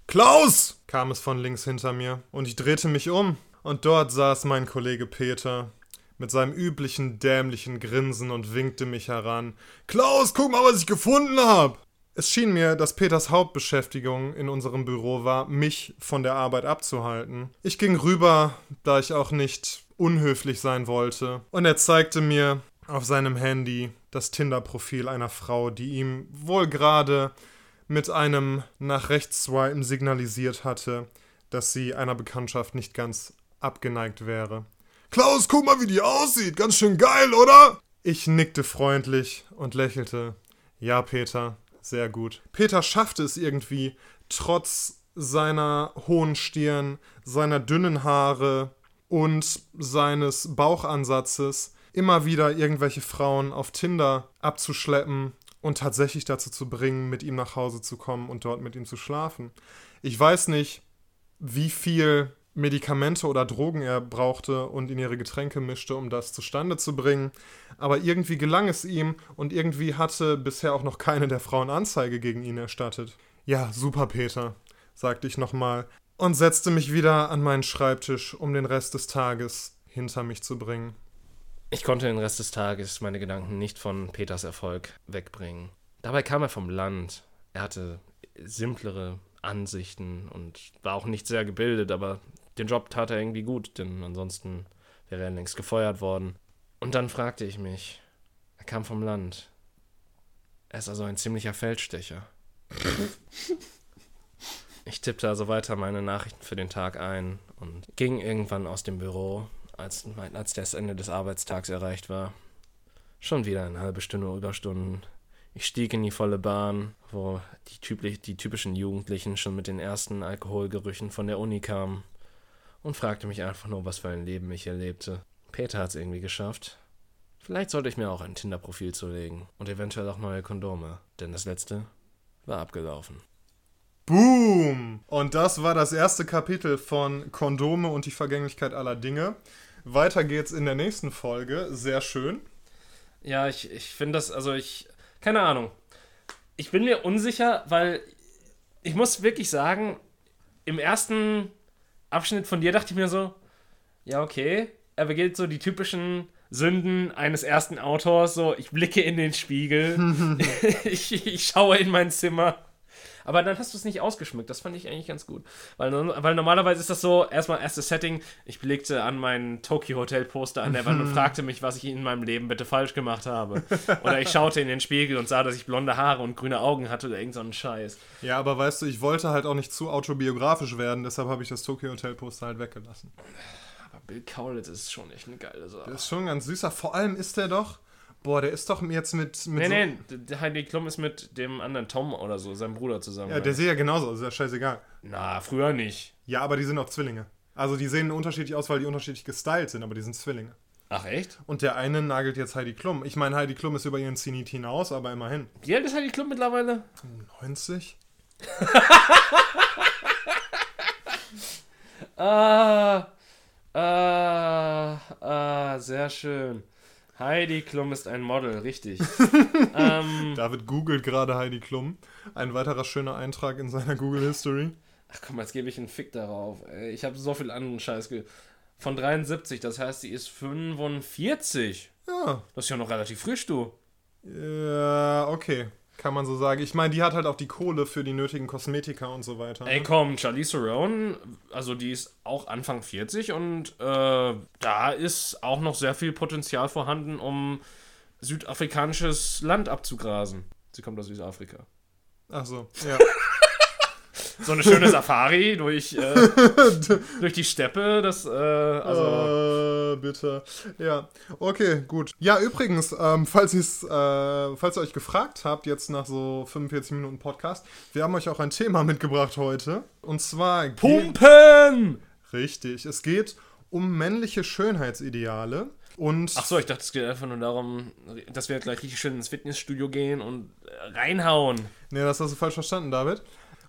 Klaus! kam es von links hinter mir, und ich drehte mich um, und dort saß mein Kollege Peter mit seinem üblichen dämlichen Grinsen und winkte mich heran. Klaus, guck mal, was ich gefunden hab! Es schien mir, dass Peters Hauptbeschäftigung in unserem Büro war, mich von der Arbeit abzuhalten. Ich ging rüber, da ich auch nicht unhöflich sein wollte, und er zeigte mir auf seinem Handy das Tinder-Profil einer Frau, die ihm wohl gerade mit einem nach rechts swipen signalisiert hatte, dass sie einer Bekanntschaft nicht ganz abgeneigt wäre. Klaus, guck mal, wie die aussieht. Ganz schön geil, oder? Ich nickte freundlich und lächelte. Ja, Peter, sehr gut. Peter schaffte es irgendwie, trotz seiner hohen Stirn, seiner dünnen Haare und seines Bauchansatzes immer wieder irgendwelche Frauen auf Tinder abzuschleppen und tatsächlich dazu zu bringen, mit ihm nach Hause zu kommen und dort mit ihm zu schlafen. Ich weiß nicht, wie viel Medikamente oder Drogen er brauchte und in ihre Getränke mischte, um das zustande zu bringen. Aber irgendwie gelang es ihm und irgendwie hatte bisher auch noch keine der Frauen Anzeige gegen ihn erstattet. Ja, super, Peter, sagte ich nochmal und setzte mich wieder an meinen Schreibtisch, um den Rest des Tages hinter mich zu bringen.
Ich konnte den Rest des Tages meine Gedanken nicht von Peters Erfolg wegbringen. Dabei kam er vom Land. Er hatte simplere Ansichten und war auch nicht sehr gebildet, aber den Job tat er irgendwie gut, denn ansonsten wäre er längst gefeuert worden. Und dann fragte ich mich, er kam vom Land. Er ist also ein ziemlicher Feldstecher. ich tippte also weiter meine Nachrichten für den Tag ein und ging irgendwann aus dem Büro, als, als das Ende des Arbeitstags erreicht war. Schon wieder eine halbe Stunde Überstunden. Ich stieg in die volle Bahn, wo die, typisch, die typischen Jugendlichen schon mit den ersten Alkoholgerüchen von der Uni kamen und fragte mich einfach nur, was für ein Leben ich erlebte. Peter hat es irgendwie geschafft. Vielleicht sollte ich mir auch ein Tinder-Profil zulegen und eventuell auch neue Kondome, denn das letzte war abgelaufen.
Boom! Und das war das erste Kapitel von Kondome und die Vergänglichkeit aller Dinge. Weiter geht's in der nächsten Folge. Sehr schön.
Ja, ich, ich finde das, also ich, keine Ahnung. Ich bin mir unsicher, weil ich muss wirklich sagen, im ersten Abschnitt von dir dachte ich mir so, ja, okay, er begeht so die typischen Sünden eines ersten Autors, so ich blicke in den Spiegel, [LAUGHS] [LAUGHS] ich, ich schaue in mein Zimmer. Aber dann hast du es nicht ausgeschmückt. Das fand ich eigentlich ganz gut. Weil, weil normalerweise ist das so, erstmal erstes Setting, ich blickte an mein Tokyo Hotel Poster an der Wand und [LAUGHS] fragte mich, was ich in meinem Leben bitte falsch gemacht habe. Oder ich schaute in den Spiegel und sah, dass ich blonde Haare und grüne Augen hatte oder irgend so einen Scheiß.
Ja, aber weißt du, ich wollte halt auch nicht zu autobiografisch werden, deshalb habe ich das Tokyo Hotel Poster halt weggelassen.
Aber Bill Kaulitz ist schon echt eine geile Sache.
Der ist schon ganz süßer. Vor allem ist der doch. Boah, der ist doch jetzt mit. mit
Nee,
so,
nee, Heidi Klum ist mit dem anderen Tom oder so, seinem Bruder zusammen.
Ja, der sieht ja genauso aus, ist ja scheißegal.
Na, früher nicht.
Ja, aber die sind auch Zwillinge. Also die sehen unterschiedlich aus, weil die unterschiedlich gestylt sind, aber die sind Zwillinge.
Ach, echt?
Und der eine nagelt jetzt Heidi Klum. Ich meine, Heidi Klum ist über ihren Zenit hinaus, aber immerhin.
Wie alt ist Heidi Klum mittlerweile?
90? [LAUGHS]
Ah, ah, ah, sehr schön. Heidi Klum ist ein Model, richtig. [LAUGHS] ähm,
David googelt gerade Heidi Klum. Ein weiterer schöner Eintrag in seiner Google History.
ach komm, jetzt gebe ich einen Fick darauf. Ich habe so viel anderen Scheiß Von 73, das heißt, sie ist 45.
Ja.
Das ist ja noch relativ frisch, du.
Ja, okay. Kann man so sagen. Ich meine, die hat halt auch die Kohle für die nötigen Kosmetika und so weiter.
Ey,
ne?
komm, Charlize Theron, also die ist auch Anfang 40 und äh, da ist auch noch sehr viel Potenzial vorhanden, um südafrikanisches Land abzugrasen. Sie kommt aus Südafrika.
Ach so, ja. [LAUGHS]
So eine schöne Safari durch, äh, [LAUGHS] durch die Steppe, das, äh, also.
äh, bitte. Ja, okay, gut. Ja, übrigens, ähm, falls, ihr's, äh, falls ihr euch gefragt habt, jetzt nach so 45 Minuten Podcast, wir haben euch auch ein Thema mitgebracht heute. Und zwar.
Pumpen!
Richtig, es geht um männliche Schönheitsideale. Und
Achso, ich dachte, es geht einfach nur darum, dass wir gleich richtig schön ins Fitnessstudio gehen und reinhauen.
Nee, das hast du falsch verstanden, David.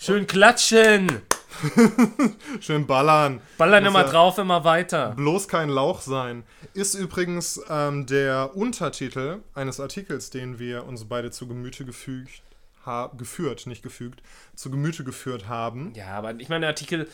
Schön klatschen! [LAUGHS]
Schön ballern.
Ballern
Muss
immer
ja
drauf, immer weiter.
Bloß kein Lauch sein. Ist übrigens ähm, der Untertitel eines Artikels, den wir uns beide zu Gemüte gefügt geführt, nicht gefügt, zu Gemüte geführt haben.
Ja, aber ich meine, der Artikel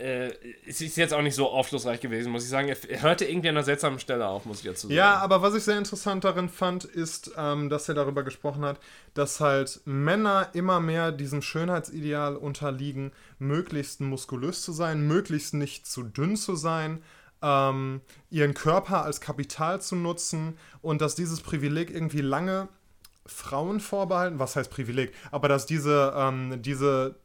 äh, es ist jetzt auch nicht so aufschlussreich gewesen, muss ich sagen. Er hörte irgendwie an einer seltsamen Stelle auf, muss ich dazu sagen.
Ja, aber was ich sehr interessant darin fand, ist, ähm, dass er darüber gesprochen hat, dass halt Männer immer mehr diesem Schönheitsideal unterliegen, möglichst muskulös zu sein, möglichst nicht zu dünn zu sein, ähm, ihren Körper als Kapital zu nutzen und dass dieses Privileg irgendwie lange Frauen vorbehalten, was heißt Privileg, aber dass diese, ähm, diese,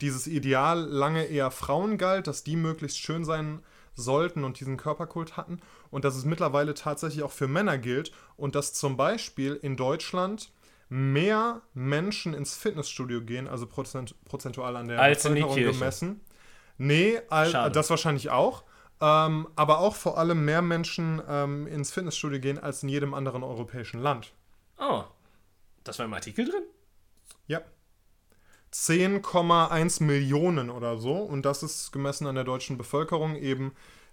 dieses Ideal lange eher Frauen galt, dass die möglichst schön sein sollten und diesen Körperkult hatten und dass es mittlerweile tatsächlich auch für Männer gilt und dass zum Beispiel in Deutschland mehr Menschen ins Fitnessstudio gehen, also prozent, prozentual an der
Als
Bevölkerung gemessen. Nee, al-
Schade.
das wahrscheinlich auch. Ähm, aber auch vor allem mehr Menschen ähm, ins Fitnessstudio gehen als in jedem anderen europäischen Land.
Oh, das war im Artikel drin?
Ja. 10,1 Millionen oder so. Und das ist gemessen an der deutschen Bevölkerung eben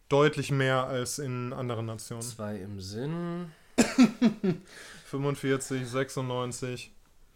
deutlich mehr als in anderen Nationen.
Zwei im Sinn. [LAUGHS]
45, 96.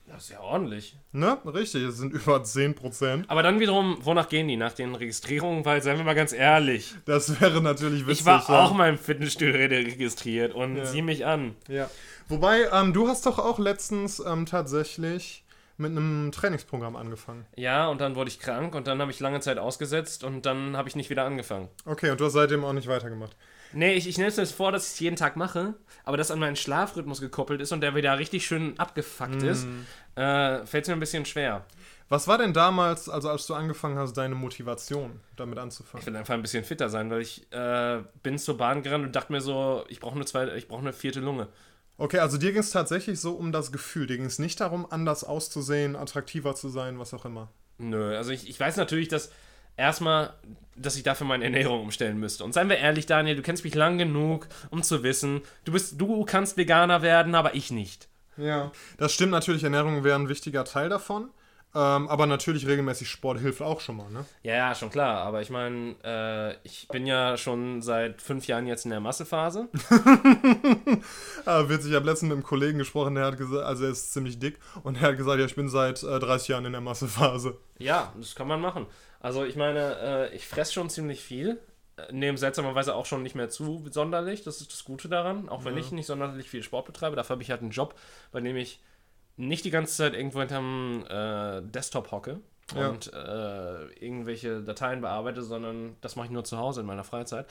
Das ist ja ordentlich.
Ne? Richtig, es sind über 10 Prozent.
Aber dann wiederum, wonach gehen die? Nach den Registrierungen? Weil, seien wir mal ganz ehrlich,
Das wäre natürlich witzig.
ich war
ja.
auch mal im Fitnessstudio registriert und
Ja.
sieh mich an.
Ja. Wobei, ähm, du hast doch auch letztens ähm, tatsächlich mit einem Trainingsprogramm angefangen.
Ja, und dann wurde ich krank und dann habe ich lange Zeit ausgesetzt und dann habe ich nicht wieder angefangen.
Okay, und du hast seitdem auch nicht weitergemacht.
Nee, ich, ich nehme es mir vor, dass ich es jeden Tag mache, aber das an meinen Schlafrhythmus gekoppelt ist und der wieder richtig schön abgefuckt ist, äh, fällt es mir ein bisschen schwer.
Was war denn damals, also als du angefangen hast, deine Motivation, damit
Ich
anzufangen?
will einfach ein bisschen fitter sein, weil ich äh, bin zur Bahn gerannt und dachte mir so, ich brauche eine zweite, ich brauche eine vierte Lunge.
Okay, also dir ging es tatsächlich so um das Gefühl. Dir ging es nicht darum, anders auszusehen, attraktiver zu sein, was auch immer.
Nö, also ich, ich weiß natürlich, dass erstmal, dass ich dafür meine Ernährung umstellen müsste. Und seien wir ehrlich, Daniel, du kennst mich lang genug, um zu wissen, du bist, du kannst Veganer werden, aber ich nicht.
Ja, das stimmt natürlich. Ernährung wäre ein wichtiger Teil davon. Ähm, aber natürlich regelmäßig Sport hilft auch schon mal, ne?
Ja, ja, schon klar. Aber ich meine, äh, ich bin ja schon seit fünf Jahren jetzt in der Massephase. [LAUGHS]
ah, witzig, ich habe letztens mit einem Kollegen gesprochen, der hat gesagt, also er ist ziemlich dick und er hat gesagt, ja, ich bin seit äh, 30 Jahren in der Massephase.
Ja, das kann man machen. Also ich meine, äh, ich fresse schon ziemlich viel. äh, Nehme seltsamerweise auch schon nicht mehr zu sonderlich. Das ist das Gute daran. Auch wenn
Ja.
ich nicht sonderlich viel Sport betreibe. Dafür habe ich halt einen Job, bei dem ich nicht die ganze Zeit irgendwo hinterm äh, Desktop hocke
Ja.
und äh, irgendwelche Dateien bearbeite, sondern das mache ich nur zu Hause in meiner Freizeit.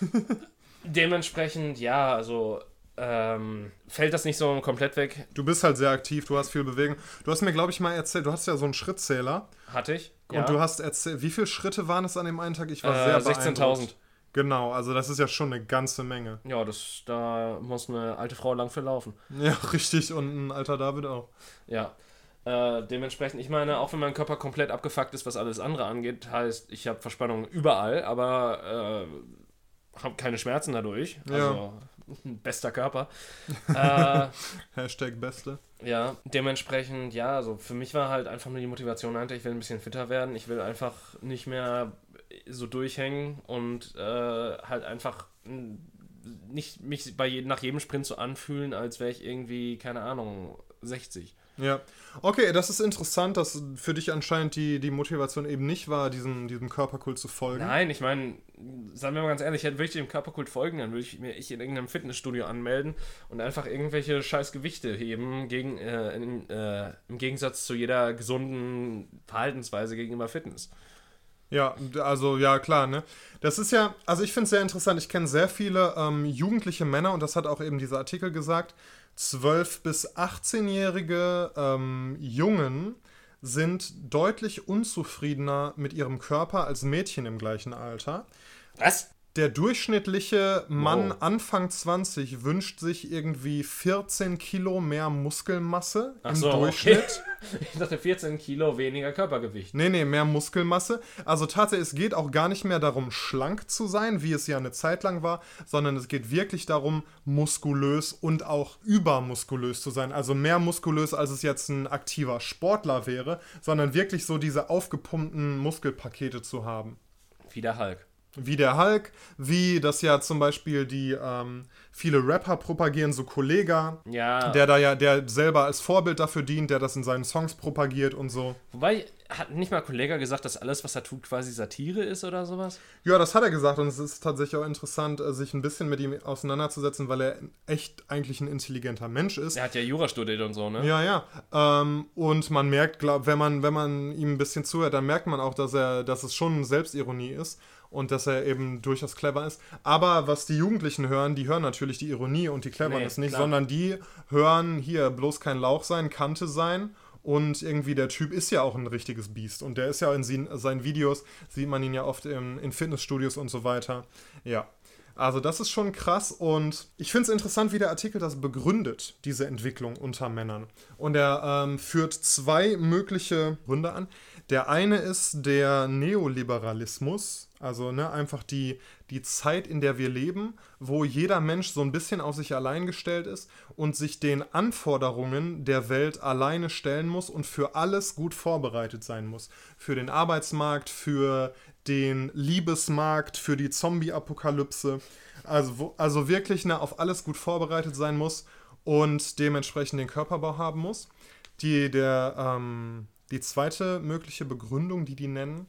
[LAUGHS] Dementsprechend, ja, also ähm, fällt das nicht so komplett weg.
Du bist halt sehr aktiv, du hast viel Bewegung. Du hast mir, glaube ich, mal erzählt, du hast ja so einen Schrittzähler
Hatte ich.
und du hast erzählt, wie viele Schritte waren es an dem einen Tag? Ich war
äh,
sehr
16.000.
Genau, also das ist ja schon eine ganze Menge.
Ja, das, da muss eine alte Frau lang für laufen.
Ja, [LAUGHS] richtig. Und ein alter David auch.
Ja. Äh, dementsprechend, ich meine, auch wenn mein Körper komplett abgefuckt ist, was alles andere angeht, heißt, ich habe Verspannungen überall, aber äh, habe keine Schmerzen dadurch. Also, [LAUGHS] bester Körper. [LAUGHS] äh,
Hashtag Beste.
ja, dementsprechend, ja, also für mich war halt einfach nur die Motivation ich will ein bisschen fitter werden, ich will einfach nicht mehr so durchhängen und äh, halt einfach nicht mich bei je, nach jedem Sprint so anfühlen, als wäre ich irgendwie, keine Ahnung, 60.
Ja. Okay, das ist interessant, dass für dich anscheinend die, die Motivation eben nicht war, diesem, diesem Körperkult zu folgen.
Nein, ich meine, sagen wir mal ganz ehrlich, hätte wirklich dem Körperkult folgen, dann würde ich mir ich in irgendeinem Fitnessstudio anmelden und einfach irgendwelche scheiß Gewichte heben, gegen, äh, in, äh, im Gegensatz zu jeder gesunden Verhaltensweise gegenüber Fitness.
Ja, also ja, klar, ne? Das ist ja, also ich finde es sehr interessant. Ich kenne sehr viele ähm, jugendliche Männer und das hat auch eben dieser Artikel gesagt. 12- bis 18-jährige ähm, Jungen sind deutlich unzufriedener mit ihrem Körper als Mädchen im gleichen Alter.
Was?
Der durchschnittliche Mann
Wow.
Anfang 20 wünscht sich irgendwie 14 Kilo mehr Muskelmasse
Ach
im
so,
Durchschnitt.
okay. [LAUGHS] Ich dachte 14 Kilo weniger Körpergewicht.
Nee, nee, mehr Muskelmasse. Also tatsächlich, es geht auch gar nicht mehr darum, schlank zu sein, wie es ja eine Zeit lang war, sondern es geht wirklich darum, muskulös und auch übermuskulös zu sein. Also mehr muskulös, als es jetzt ein aktiver Sportler wäre, sondern wirklich so diese aufgepumpten Muskelpakete zu haben.
Wie der Hulk.
Wie der Hulk, wie das ja zum Beispiel die ähm, viele Rapper propagieren, so Kollega,
Ja.
der da ja, der selber als Vorbild dafür dient, der das in seinen Songs propagiert und so.
Wobei, hat nicht mal ein Kollege gesagt, dass alles, was er tut, quasi Satire ist oder sowas?
Ja, das hat er gesagt und es ist tatsächlich auch interessant, äh, sich ein bisschen mit ihm auseinanderzusetzen, weil er echt eigentlich ein intelligenter Mensch ist.
Er hat ja Jura studiert und so, ne?
Ja, ja. Ähm, und man merkt, glaub, wenn man, wenn man ihm ein bisschen zuhört, dann merkt man auch, dass er, dass es schon Selbstironie ist und dass er eben durchaus clever ist. Aber was die Jugendlichen hören, die hören natürlich die Ironie und die Cleverness
Nee,
nicht,
klar.
sondern die hören hier bloß kein Lauch sein, Kante sein. Und irgendwie der Typ ist ja auch ein richtiges Biest. Und der ist ja in seinen Videos, sieht man ihn ja oft in, in Fitnessstudios und so weiter. Ja. Also das ist schon krass und ich finde es interessant, wie der Artikel das begründet, diese Entwicklung unter Männern. Und er ähm, führt zwei mögliche Gründe an. Der eine ist der Neoliberalismus, also ne, einfach die, die Zeit, in der wir leben, wo jeder Mensch so ein bisschen auf sich allein gestellt ist und sich den Anforderungen der Welt alleine stellen muss und für alles gut vorbereitet sein muss. Für den Arbeitsmarkt, für den Liebesmarkt, für die Zombie-Apokalypse. Also, wo, also wirklich ne, auf alles gut vorbereitet sein muss und dementsprechend den Körperbau haben muss. Die, der, ähm, die zweite mögliche Begründung, die die nennen,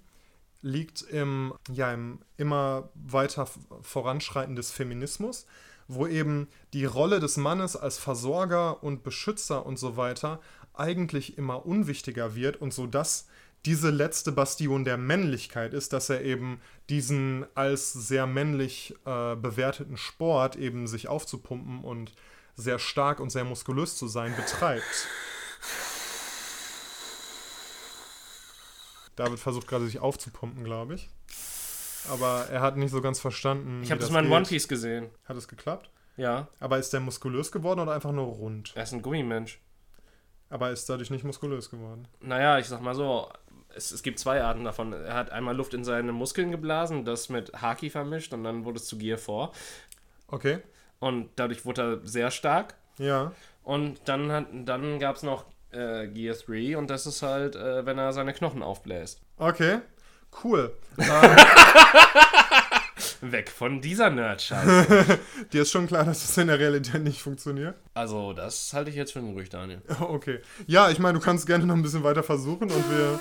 liegt im, ja, im immer weiter voranschreiten des Feminismus, wo eben die Rolle des Mannes als Versorger und Beschützer und so weiter eigentlich immer unwichtiger wird und so dass diese letzte Bastion der Männlichkeit ist, dass er eben diesen als sehr männlich äh, bewerteten Sport eben sich aufzupumpen und sehr stark und sehr muskulös zu sein betreibt. David versucht gerade sich aufzupumpen, glaube ich. Aber er hat nicht so ganz verstanden.
Ich habe das mal in
geht.
One Piece gesehen.
Hat es geklappt?
Ja,
Aber ist der muskulös geworden oder einfach nur rund?
er ist ein Gummimensch.
Aber ist dadurch nicht muskulös geworden.
Naja, ich sag mal so, es, es gibt zwei Arten davon. Er hat einmal Luft in seine Muskeln geblasen, das mit Haki vermischt und dann wurde es zu Gear 4.
Okay.
Und dadurch wurde er sehr stark.
Ja.
Und dann, hat, dann gab es noch äh, Gear 3 und das ist halt, äh, wenn er seine Knochen aufbläst.
Okay. Cool. ähm, [LAUGHS]
Weg von dieser Nerd-Scheiße. [LAUGHS]
dir ist schon klar, dass das in der Realität nicht funktioniert.
also, das halte ich jetzt für ein Gerücht, Daniel. [LAUGHS]
Okay. Ja, ich meine, du kannst gerne noch ein bisschen weiter versuchen und wir,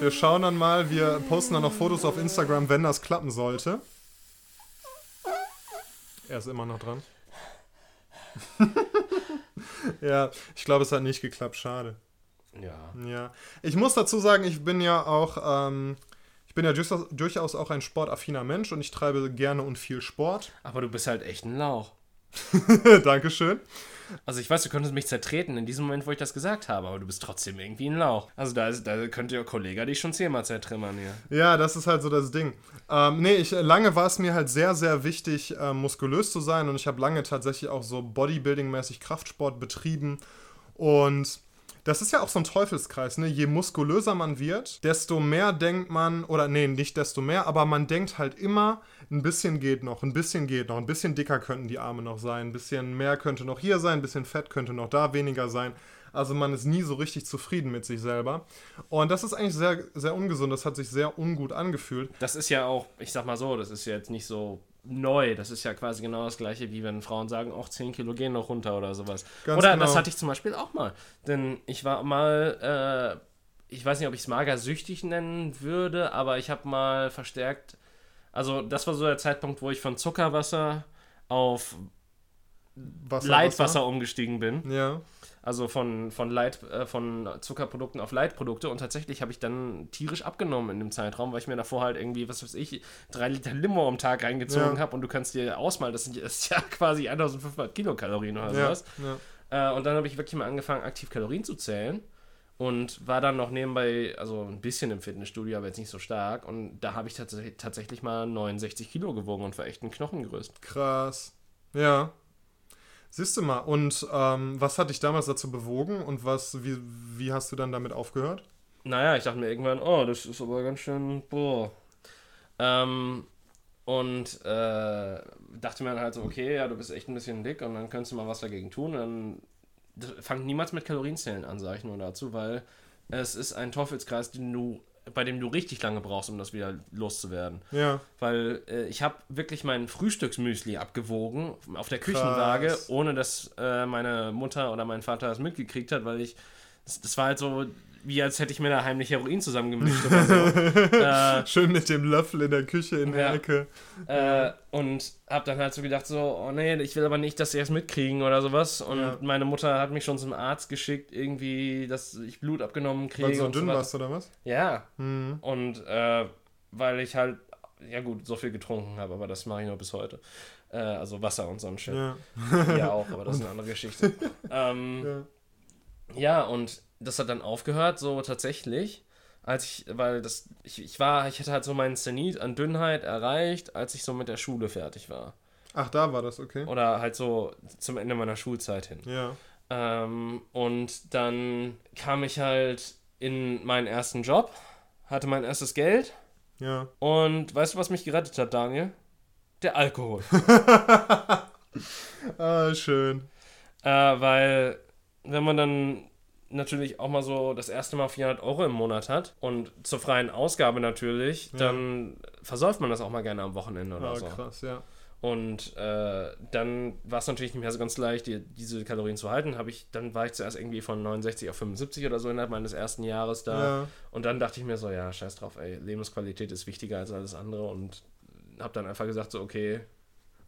wir schauen dann mal. Wir posten dann noch Fotos auf Instagram, wenn das klappen sollte. Er ist immer noch dran. [LAUGHS] ja, ich glaube, es hat nicht geklappt. Schade.
Ja.
Ja. Ich muss dazu sagen, ich bin ja auch, ähm, ich bin ja durchaus, durchaus auch ein sportaffiner Mensch und ich treibe gerne und viel Sport.
Aber du bist halt echt ein Lauch. [LAUGHS]
Dankeschön.
Also ich weiß, du könntest mich zertreten in diesem Moment, wo ich das gesagt habe, aber du bist trotzdem irgendwie ein Lauch. Also da, ist, da könnte ihr Kollege dich schon zehnmal zertrimmern hier.
Ja, das ist halt so das Ding. Ähm, nee, ich, lange war es mir halt sehr, sehr wichtig, äh, muskulös zu sein und ich habe lange tatsächlich auch so Bodybuilding-mäßig Kraftsport betrieben und das ist ja auch so ein Teufelskreis, ne? Je muskulöser man wird, desto mehr denkt man, oder nee, nicht desto mehr, aber man denkt halt immer, ein bisschen geht noch, ein bisschen geht noch, ein bisschen dicker könnten die Arme noch sein, ein bisschen mehr könnte noch hier sein, ein bisschen Fett könnte noch da weniger sein. Also man ist nie so richtig zufrieden mit sich selber. Und das ist eigentlich sehr, sehr ungesund, das hat sich sehr ungut angefühlt.
Das ist ja auch, ich sag mal so, das ist ja jetzt nicht so neu. Das ist ja quasi genau das gleiche, wie wenn Frauen sagen, auch 10 Kilo gehen noch runter oder sowas.
Ganz
oder
genau.
das hatte ich zum Beispiel auch mal. Denn ich war mal, äh, ich weiß nicht, ob ich es magersüchtig nennen würde, aber ich habe mal verstärkt, also das war so der Zeitpunkt, wo ich von Zuckerwasser auf
Wasser,
Leitwasser umgestiegen bin.
Ja.
Also von, von, Light, äh, von Zuckerprodukten auf Leitprodukte und tatsächlich habe ich dann tierisch abgenommen in dem Zeitraum, weil ich mir davor halt irgendwie, was weiß ich, drei Liter Limo am Tag reingezogen
Ja.
habe und du kannst dir ausmalen, das sind das ja [LAUGHS] quasi 1500 Kilokalorien oder
Ja,
sowas.
ja.
Äh, und dann habe ich wirklich mal angefangen, aktiv Kalorien zu zählen und war dann noch nebenbei, also ein bisschen im Fitnessstudio, aber jetzt nicht so stark und da habe ich tats tatsächlich mal 69 Kilo gewogen und war echt ein Knochengerüst.
Krass. Ja. Siehst du mal, und ähm, was hat dich damals dazu bewogen und was, wie, wie hast du dann damit aufgehört?
Naja, ich dachte mir irgendwann, oh, das ist aber ganz schön, boah. Ähm, und äh, dachte mir dann halt so, okay, ja, du bist echt ein bisschen dick und dann könntest du mal was dagegen tun. Und dann das- fang niemals mit Kalorienzählen an, sage ich nur dazu, weil es ist ein Teufelskreis, den du, bei dem du richtig lange brauchst, um das wieder loszuwerden.
Ja.
Weil äh, ich habe wirklich mein Frühstücksmüsli abgewogen auf der Küchenwaage,
Krass.
ohne dass äh, meine Mutter oder mein Vater das mitgekriegt hat, weil ich. Das, das war halt so, wie als hätte ich mir da heimlich Heroin zusammengemischt oder so. [LAUGHS] äh,
Schön mit dem Löffel in der Küche in der
Ja.
Ecke.
äh, und hab dann halt so gedacht, so, oh nee, ich will aber nicht, dass sie es mitkriegen oder sowas. Und
Ja.
meine Mutter hat mich schon zum Arzt geschickt, irgendwie, dass ich Blut abgenommen kriege.
Weil du so dünn
weiter.
warst, oder was?
Ja.
Mhm.
Und äh, weil ich halt, ja gut, so viel getrunken habe, aber das mache ich nur bis heute. Äh, also Wasser und so ein Shit.
Ja.
Ja, auch, aber das ist eine andere Geschichte. [LAUGHS] ähm,
ja.
ja, und das hat dann aufgehört, so tatsächlich, als ich, weil das, ich, ich war, ich hatte halt so meinen Zenit an Dünnheit erreicht, als ich so mit der Schule fertig war.
Ach, da war das, okay.
Oder halt so zum Ende meiner Schulzeit hin.
Ja.
Ähm, und dann kam ich halt in meinen ersten Job, hatte mein erstes Geld
Ja.
und weißt du, was mich gerettet hat, Daniel? Der Alkohol. [LAUGHS]
Ah, schön.
Äh, weil, wenn man dann natürlich auch mal so das erste Mal 400 Euro im Monat hat und zur freien Ausgabe natürlich,
Ja.
dann versäuft man das auch mal gerne am Wochenende oder
Ah,
so.
krass, ja.
Und äh, dann war es natürlich nicht mehr so ganz leicht, die, diese Kalorien zu halten. Hab ich, dann war ich zuerst irgendwie von 69 auf 75 oder so innerhalb meines ersten Jahres da.
Ja.
Und dann dachte ich mir so, ja, scheiß drauf, ey, Lebensqualität ist wichtiger als alles andere und habe dann einfach gesagt so, okay,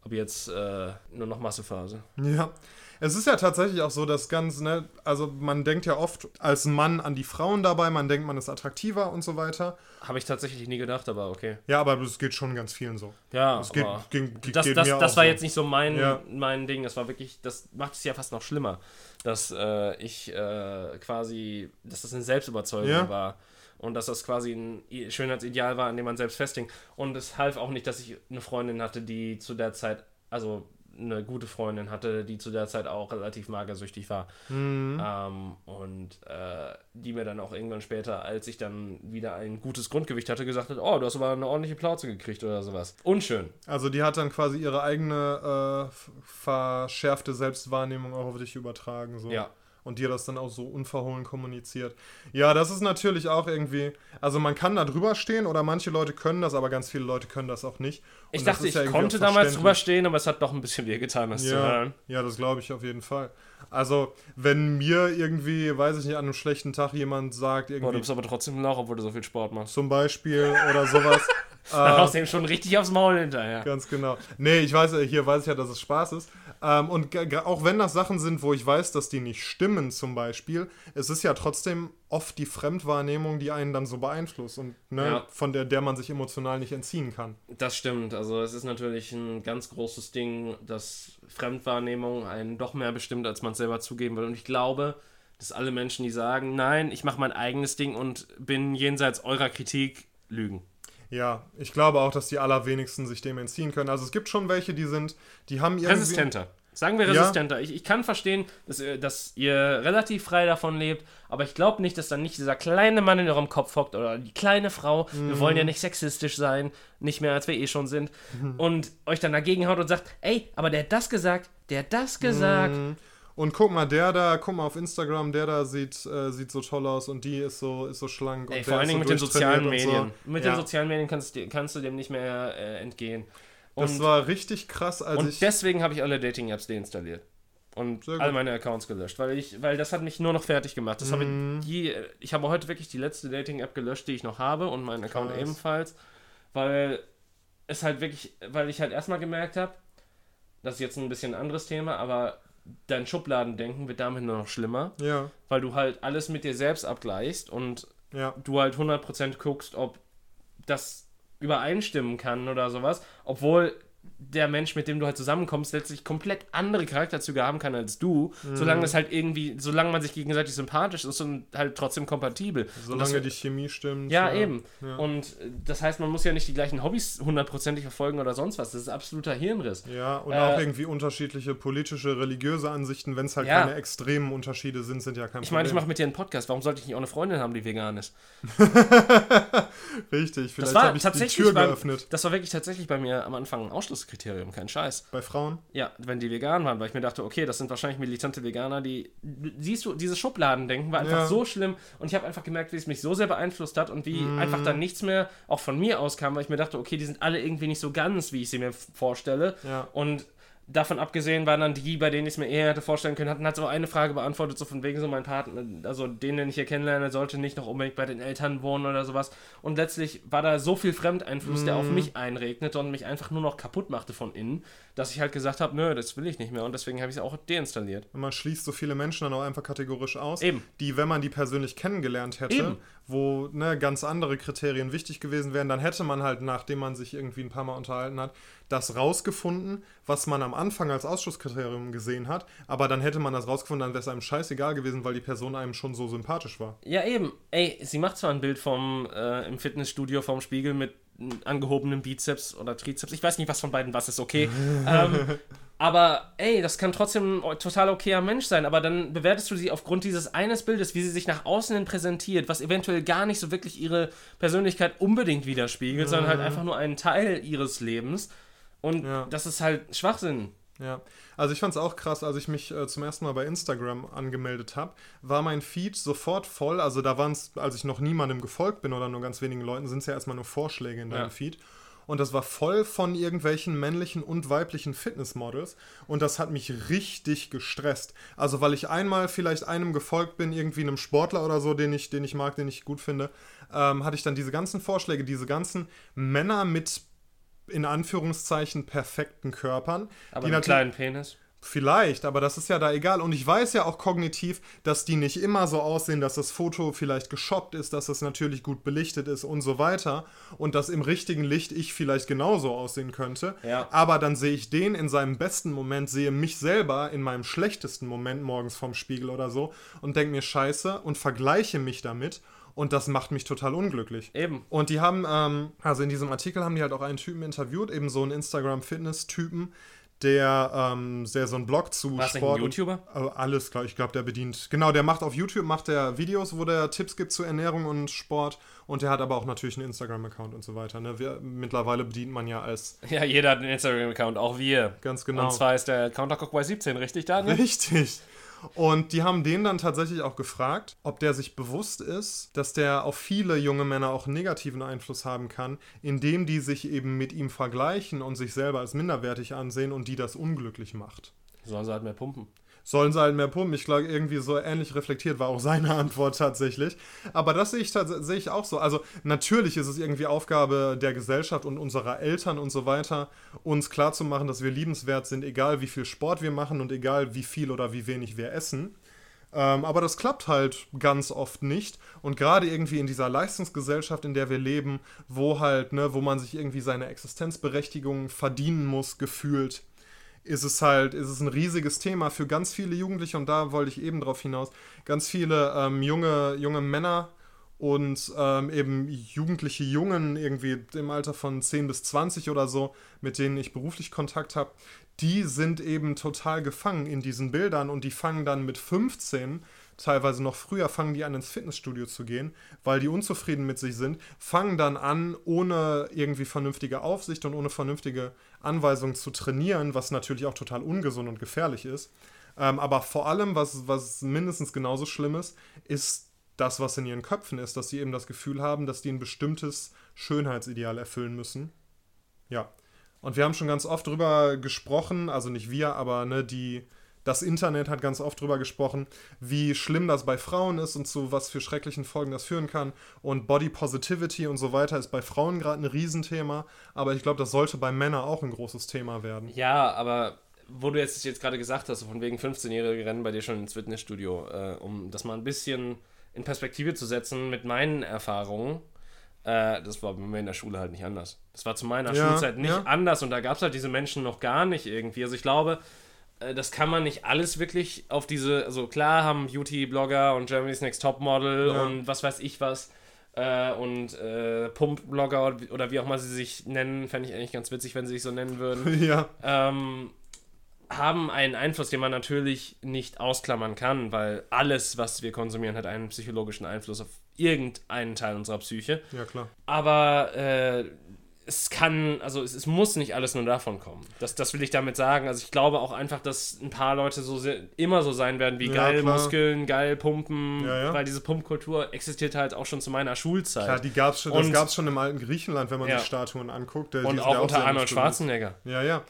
ab jetzt äh, nur noch Massephase.
Ja. Es ist ja tatsächlich auch so, dass ganz, ne, also man denkt ja oft als Mann an die Frauen dabei, man denkt, man ist attraktiver und so weiter.
Habe ich tatsächlich nie gedacht, aber okay.
Ja, aber das geht schon ganz vielen so.
Ja,
Es geht,
aber
ging, geht
das,
mir
das, das war
so.
jetzt nicht so mein,
Ja.
mein Ding. Das war wirklich, das macht es ja fast noch schlimmer, dass äh, ich äh, quasi, dass das eine Selbstüberzeugung
Ja.
war. Und dass das quasi ein Schönheitsideal war, an dem man selbst festhing. Und es half auch nicht, dass ich eine Freundin hatte, die zu der Zeit, also eine gute Freundin hatte, die zu der Zeit auch relativ magersüchtig war.
Mhm.
Ähm, und äh, die mir dann auch irgendwann später, als ich dann wieder ein gutes Grundgewicht hatte, gesagt hat, oh, du hast aber eine ordentliche Plauze gekriegt oder sowas. Unschön.
Also die hat dann quasi ihre eigene äh, verschärfte Selbstwahrnehmung auch auf dich übertragen. So.
Ja.
Und dir das dann auch so unverhohlen kommuniziert. Ja, das ist natürlich auch irgendwie. Also man kann da drüber stehen oder manche Leute können das, aber ganz viele Leute können das auch nicht.
Ich
Und das
dachte,
ja
ich
irgendwie
konnte damals drüber stehen, aber es hat doch ein bisschen wehgetan, das zu
Ja,
hören.
ja, das glaube ich auf jeden Fall. Also, wenn mir irgendwie, weiß ich nicht, an einem schlechten Tag jemand sagt,
Boah, du
irgendwie
bist aber trotzdem ein Lauch, obwohl du so viel Sport machst.
zum Beispiel oder sowas. [LAUGHS]
Dann haust du ihm schon richtig aufs Maul hinterher.
Ganz genau. Nee, ich weiß, hier weiß ich ja, dass es Spaß ist. Ähm, und auch wenn das Sachen sind, wo ich weiß, dass die nicht stimmen, zum Beispiel, es ist ja trotzdem oft die Fremdwahrnehmung, die einen dann so beeinflusst und ne,
Ja.
von der, der man sich emotional nicht entziehen kann.
Das stimmt. Also es ist natürlich ein ganz großes Ding, dass Fremdwahrnehmung einen doch mehr bestimmt, als man es selber zugeben will. Und ich glaube, dass alle Menschen, die sagen, nein, ich mache mein eigenes Ding und bin jenseits eurer Kritik, lügen.
Ja, ich glaube auch, dass die allerwenigsten sich dem entziehen können. Also es gibt schon welche, die sind, die haben irgendwie...
Resistenter. Sagen wir
Ja.
resistenter. Ich, ich kann verstehen, dass, ihr- dass ihr relativ frei davon lebt, aber ich glaube nicht, dass dann nicht dieser kleine Mann in eurem Kopf hockt oder die kleine Frau, wir
Mhm.
wollen ja nicht sexistisch sein, nicht mehr als wir eh schon sind, und euch dann dagegen haut und sagt, ey, aber der hat das gesagt, der hat das gesagt.
Und guck mal, der da, guck mal auf Instagram, der da sieht, äh, sieht so toll aus und die ist so, ist so schlank.
Ey,
und
vor
der
allen Dingen
so
mit den sozialen Medien.
So.
Mit
ja,
den sozialen Medien kannst, du- kannst du dem nicht mehr äh, entgehen.
Das
Und,
war richtig krass, als
und
ich...
deswegen habe ich alle Dating-Apps deinstalliert. Und alle meine Accounts gelöscht, weil ich, weil das hat mich nur noch fertig gemacht. Das habe
Mhm.
ich, die, ich habe heute wirklich die letzte Dating-App gelöscht, die ich noch habe und meinen Account
Krass.
ebenfalls, weil es halt wirklich, weil ich halt erstmal gemerkt habe, das ist jetzt ein bisschen ein anderes Thema, aber dein Schubladendenken wird damit nur noch schlimmer,
ja,
weil du halt alles mit dir selbst abgleichst und
ja.
du halt 100% guckst, ob das übereinstimmen kann oder sowas, obwohl der Mensch, mit dem du halt zusammenkommst, letztlich komplett andere Charakterzüge haben kann als du,
Mhm.
solange es halt irgendwie, solange man sich gegenseitig sympathisch ist und halt trotzdem kompatibel.
Solange
das,
die Chemie stimmt.
ja, eben.
ja.
Und das heißt, man muss ja nicht die gleichen Hobbys hundertprozentig verfolgen oder sonst was. Das ist absoluter Hirnriss.
Ja, und
Äh,
auch irgendwie unterschiedliche politische, religiöse Ansichten, wenn es halt
Ja.
keine extremen Unterschiede sind, sind ja kein
Ich meine, ich
Problem.
mache mit dir einen Podcast. Warum sollte ich nicht auch eine Freundin haben, die vegan ist? [LAUGHS]
Richtig, vielleicht habe ich die Tür
beim-
geöffnet.
Das war wirklich tatsächlich bei mir am Anfang ein Ausschlusskriterium, kein Scheiß.
Bei Frauen?
Ja, wenn die vegan waren, weil ich mir dachte, okay, das sind wahrscheinlich militante Veganer, die. Siehst du, dieses Schubladendenken war einfach
Ja.
so schlimm und ich habe einfach gemerkt, wie es mich so sehr beeinflusst hat und wie
Mhm.
einfach dann nichts mehr auch von mir auskam, weil ich mir dachte, okay, die sind alle irgendwie nicht so ganz, wie ich sie mir vorstelle.
Ja.
Und davon abgesehen waren dann die, bei denen ich es mir eher hätte vorstellen können, hatten halt so eine Frage beantwortet, so von wegen so mein Partner, also den, den ich hier kennenlerne, sollte nicht noch unbedingt bei den Eltern wohnen oder sowas. Und letztlich war da so viel Fremdeinfluss, der
Mhm.
auf mich einregnete und mich einfach nur noch kaputt machte von innen, dass ich halt gesagt habe, nö, das will ich nicht mehr und deswegen habe ich es auch deinstalliert.
Und man schließt so viele Menschen dann auch einfach kategorisch aus,
Eben.
die, wenn man die persönlich kennengelernt hätte,
Eben.
wo ne, ganz andere Kriterien wichtig gewesen wären, dann hätte man halt, nachdem man sich irgendwie ein paar Mal unterhalten hat, das rausgefunden, was man am Anfang als Ausschusskriterium gesehen hat, aber dann hätte man das rausgefunden, dann wäre es einem scheißegal gewesen, weil die Person einem schon so sympathisch war.
Ja, eben. Ey, sie macht zwar ein Bild vom äh, im Fitnessstudio vom Spiegel mit angehobenem Bizeps oder Trizeps. Ich weiß nicht, was von beiden was ist, okay. [LAUGHS] ähm, aber ey, das kann trotzdem ein total okayer Mensch sein. Aber dann bewertest du sie aufgrund dieses eines Bildes, wie sie sich nach außen hin präsentiert, was eventuell gar nicht so wirklich ihre Persönlichkeit unbedingt widerspiegelt, sondern halt einfach nur einen Teil ihres Lebens. Und
Ja.
das ist halt Schwachsinn.
Ja, also ich fand es auch krass, als ich mich äh, zum ersten Mal bei Instagram angemeldet habe, war mein Feed sofort voll. Also da waren es, als ich noch niemandem gefolgt bin oder nur ganz wenigen Leuten, sind es ja erstmal nur Vorschläge in deinem
Ja.
Feed. Und das war voll von irgendwelchen männlichen und weiblichen Fitnessmodels. Und das hat mich richtig gestresst. Also weil ich einmal vielleicht einem gefolgt bin, irgendwie einem Sportler oder so, den ich, den ich mag, den ich gut finde, ähm, hatte ich dann diese ganzen Vorschläge, diese ganzen Männer mit in Anführungszeichen perfekten Körpern.
Aber
die
einen kleinen Penis.
Vielleicht, aber das ist ja da egal. Und ich weiß ja auch kognitiv, dass die nicht immer so aussehen, dass das Foto vielleicht geshoppt ist, dass es natürlich gut belichtet ist und so weiter. Und dass im richtigen Licht ich vielleicht genauso aussehen könnte.
Ja.
Aber dann sehe ich den in seinem besten Moment, sehe mich selber in meinem schlechtesten Moment morgens vorm Spiegel oder so und denke mir Scheiße und vergleiche mich damit. Und das macht mich total unglücklich.
Eben.
Und die haben, ähm, also in diesem Artikel haben die halt auch einen Typen interviewt, eben so einen Instagram-Fitness-Typen, der ähm, sehr so einen Blog zu
War's
Sport.
ein YouTuber?
Und, äh, alles, klar. Ich glaube, der bedient. Genau, der macht auf YouTube macht der Videos, wo der Tipps gibt zu Ernährung und Sport. Und der hat aber auch natürlich einen Instagram-Account und so weiter. Ne? Wir, mittlerweile bedient man ja als [LAUGHS]
Ja, jeder hat einen Instagram-Account, auch wir.
ganz genau.
Und zwar ist der Countercock bei 17, richtig, Daniel?
Richtig. Und die haben den dann tatsächlich auch gefragt, ob der sich bewusst ist, dass der auf viele junge Männer auch negativen Einfluss haben kann, indem die sich eben mit ihm vergleichen und sich selber als minderwertig ansehen und die das unglücklich macht.
Sollen sie halt mehr pumpen.
Sollen sie halt mehr pumpen? Ich glaube, irgendwie so ähnlich reflektiert war auch seine [LAUGHS] Antwort tatsächlich. Aber das sehe ich, tats- sehe ich auch so. Also natürlich ist es irgendwie Aufgabe der Gesellschaft und unserer Eltern und so weiter, uns klarzumachen, dass wir liebenswert sind, egal wie viel Sport wir machen und egal wie viel oder wie wenig wir essen. Ähm, aber das klappt halt ganz oft nicht. Und gerade irgendwie in dieser Leistungsgesellschaft, in der wir leben, wo halt, ne, wo man sich irgendwie seine Existenzberechtigung verdienen muss, gefühlt, ist es halt, ist es ein riesiges Thema für ganz viele Jugendliche und da wollte ich eben drauf hinaus. Ganz viele ähm, junge, junge Männer und ähm, eben jugendliche Jungen, irgendwie im Alter von 10 bis 20 oder so, mit denen ich beruflich Kontakt habe, die sind eben total gefangen in diesen Bildern und die fangen dann mit 15, teilweise noch früher, fangen die an ins Fitnessstudio zu gehen, weil die unzufrieden mit sich sind, fangen dann an, ohne irgendwie vernünftige Aufsicht und ohne vernünftige Anweisungen zu trainieren, was natürlich auch total ungesund und gefährlich ist. Ähm, aber vor allem, was, was mindestens genauso schlimm ist, ist das, was in ihren Köpfen ist, dass sie eben das Gefühl haben, dass die ein bestimmtes Schönheitsideal erfüllen müssen. Ja. Und wir haben schon ganz oft drüber gesprochen, also nicht wir, aber ne, die, das Internet hat ganz oft drüber gesprochen, wie schlimm das bei Frauen ist und zu was für schrecklichen Folgen das führen kann. Und Body Positivity und so weiter ist bei Frauen gerade ein Riesenthema, aber ich glaube, das sollte bei Männern auch ein großes Thema werden.
Ja, aber wo du jetzt, jetzt gerade gesagt hast, von wegen 15-Jährige rennen bei dir schon ins Fitnessstudio, äh, um das mal ein bisschen in Perspektive zu setzen mit meinen Erfahrungen, äh, das war bei mir in der Schule halt nicht anders. Das war zu meiner
Ja,
Schulzeit nicht
ja.
anders und da gab es halt diese Menschen noch gar nicht irgendwie. Also ich glaube, das kann man nicht alles wirklich auf diese, also klar haben Beauty-Blogger und Germany's Next Topmodel
Ja.
und was weiß ich was äh, und äh, Pump-Blogger oder- oder wie auch mal sie sich nennen, fände ich eigentlich ganz witzig, wenn sie sich so nennen würden [LAUGHS]
ja,
ähm, haben einen Einfluss, den man natürlich nicht ausklammern kann, weil alles, was wir konsumieren, hat einen psychologischen Einfluss auf irgendeinen Teil unserer Psyche.
ja klar.
Aber äh, es kann, also es, es muss nicht alles nur davon kommen. Das, das will ich damit sagen. Also ich glaube auch einfach, dass ein paar Leute so se- immer so sein werden wie
Ja,
geil
klar.
Muskeln, geil Pumpen,
Ja, ja.
weil diese Pumpkultur existiert halt auch schon zu meiner Schulzeit.
Klar, die gab's schon, das
Und-
gab es schon im alten Griechenland, wenn man
Ja.
sich Statuen anguckt. Der, die
Und auch
ja
unter Arnold. Schwarzenegger.
Ja, ja.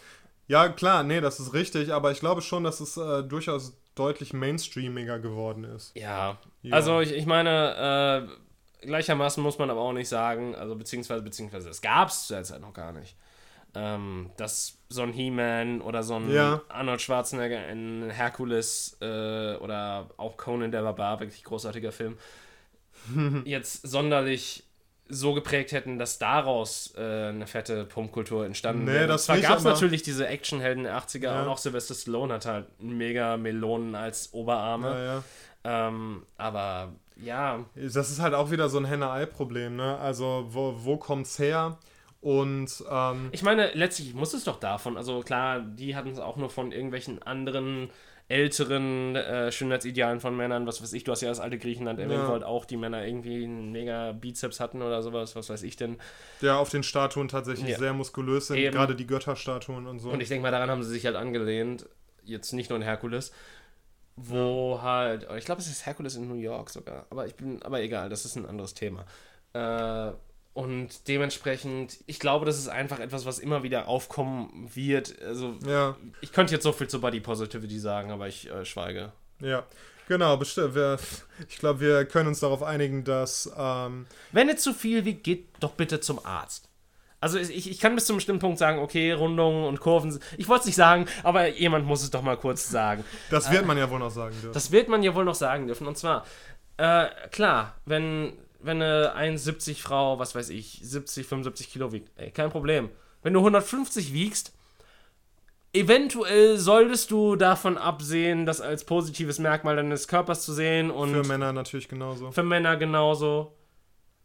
Ja, klar, nee, das ist richtig, aber ich glaube schon, dass es äh, durchaus deutlich mainstreamiger geworden ist.
Ja,
Ja.
also ich, ich meine, äh, gleichermaßen muss man aber auch nicht sagen, also beziehungsweise, beziehungsweise es gab es zu der Zeit noch gar nicht, ähm, dass so ein He-Man oder so ein
Ja.
Arnold Schwarzenegger in Herkules äh, oder auch Conan der Barbar, wirklich großartiger Film, [LAUGHS] jetzt sonderlich so geprägt hätten, dass daraus äh, eine fette Pumpkultur entstanden
Nee,
wäre.
das
Zwar gab es natürlich diese Actionhelden der 80er
Ja.
und auch Sylvester Stallone hat halt mega Melonen als Oberarme.
Ja.
Ähm, aber ja,
Das ist halt auch wieder so ein Henne-Ei-Problem, ne? Also, wo, wo kommt's her? Und, ähm,
ich meine, letztlich muss es doch davon. Also klar, die hatten es auch nur von irgendwelchen anderen älteren äh, Schönheitsidealen von Männern, was weiß ich, du hast ja das alte Griechenland erwähnt,
Ja.
wo halt auch die Männer irgendwie einen mega Bizeps hatten oder sowas, was weiß ich denn.
der auf den Statuen tatsächlich
Ja.
sehr muskulös sind,
Eben.
gerade die Götterstatuen und so.
Und ich denke mal, daran haben sie sich halt angelehnt, jetzt nicht nur in Herkules, wo halt, ich glaube, es ist Herkules in New York sogar, aber ich bin, aber egal, das ist ein anderes Thema. Äh, und dementsprechend, ich glaube, das ist einfach etwas, was immer wieder aufkommen wird. Also,
ja,
ich könnte jetzt so viel zu Body Positivity sagen, aber ich äh, schweige.
ja. Genau, bestimmt. Wir, ich glaube, wir können uns darauf einigen, dass, ähm,
Wenn es zu viel wiegt, geht doch bitte zum Arzt. Also ich, ich kann bis zu einem bestimmten Punkt sagen, okay, Rundungen und Kurven, ich wollte es nicht sagen, aber jemand muss es doch mal kurz sagen.
das wird man ja wohl noch sagen dürfen.
Das wird man ja wohl noch sagen dürfen. Und zwar, äh, klar, wenn, wenn eine 1,70 Frau, was weiß ich, 70, 75 Kilo wiegt, ey, kein Problem. Wenn du 150 wiegst, eventuell solltest du davon absehen, das als positives Merkmal deines Körpers zu sehen und
Für Männer natürlich genauso.
für Männer genauso.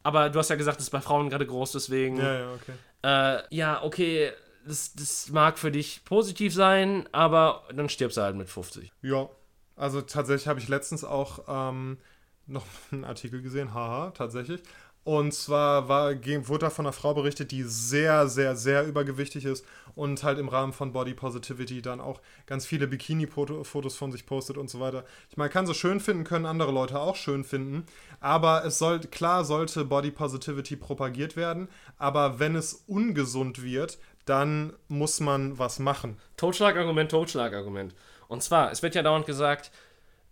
Aber du hast ja gesagt, es ist bei Frauen gerade groß, deswegen.
Ja, ja, okay.
Äh, ja, okay, das, das mag für dich positiv sein, aber dann stirbst du halt mit 50.
Ja, also tatsächlich habe ich letztens auch ähm, noch [LAUGHS] einen Artikel gesehen, haha, tatsächlich. Und zwar war, wurde da von einer Frau berichtet, die sehr, sehr, sehr übergewichtig ist und halt im Rahmen von Body Positivity dann auch ganz viele Bikini-Fotos von sich postet und so weiter. Ich meine, kann so schön finden, können andere Leute auch schön finden. Aber es soll, klar sollte Body Positivity propagiert werden, aber wenn es ungesund wird, dann muss man was machen.
Totschlagargument, Totschlagargument. Und zwar, es wird ja dauernd gesagt,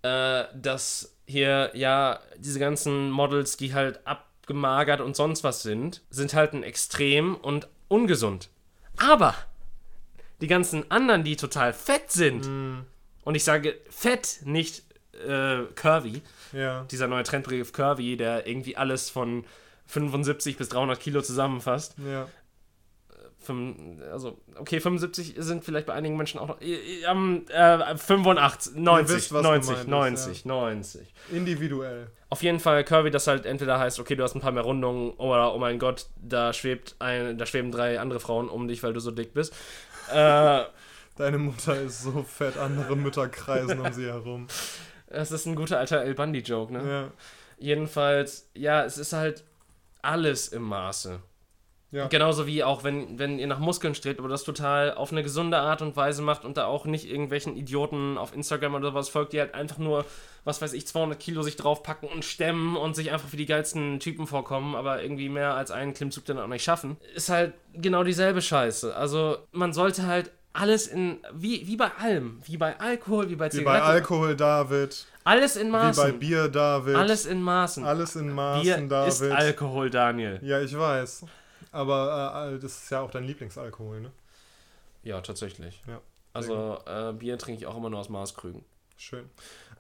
äh, dass hier ja diese ganzen Models, die halt abgemagert und sonst was sind, sind halt ein Extrem und ungesund. Aber die ganzen anderen, die total fett sind, und ich sage fett, nicht äh, curvy,
Ja.
dieser neue Trendbegriff curvy, der irgendwie alles von 75 bis 300 Kilo zusammenfasst.
Ja.
Fünf- also, okay, 75 sind vielleicht bei einigen Menschen auch noch. Äh, äh, 85, 90,
wisst, was
90,
gemeint
90,
ist,
90.
Individuell.
Auf jeden Fall Curvy, das halt entweder heißt, okay, du hast ein paar mehr Rundungen oder oh mein Gott, da schwebt ein, da schweben drei andere Frauen um dich, weil du so dick bist. Äh,
Deine Mutter ist so fett, andere Mütter kreisen um sie herum.
das ist ein guter alter El Bundy-Joke, ne?
Ja.
Jedenfalls, ja, es ist halt alles im Maße.
Ja.
Genauso wie auch, wenn, wenn ihr nach Muskeln strebt, aber das total auf eine gesunde Art und Weise macht und da auch nicht irgendwelchen Idioten auf Instagram oder sowas folgt, die halt einfach nur, was weiß ich, 200 Kilo sich draufpacken und stemmen und sich einfach wie die geilsten Typen vorkommen, aber irgendwie mehr als einen Klimmzug dann auch nicht schaffen. Ist halt genau dieselbe Scheiße. Also man sollte halt alles in, wie, wie bei allem, wie bei Alkohol, wie bei
Wie
Zigaretten,
bei Alkohol, David.
alles in
Wie bei
Maßen.
Bier, David.
Alles in Maßen.
Alles in
Bier
Maßen,
ist
David.
Alkohol, Daniel.
ja, ich weiß. Aber äh, das ist ja auch dein Lieblingsalkohol, ne?
Ja, tatsächlich.
Ja,
Also äh, Bier trinke ich auch immer nur aus Maßkrügen.
Schön.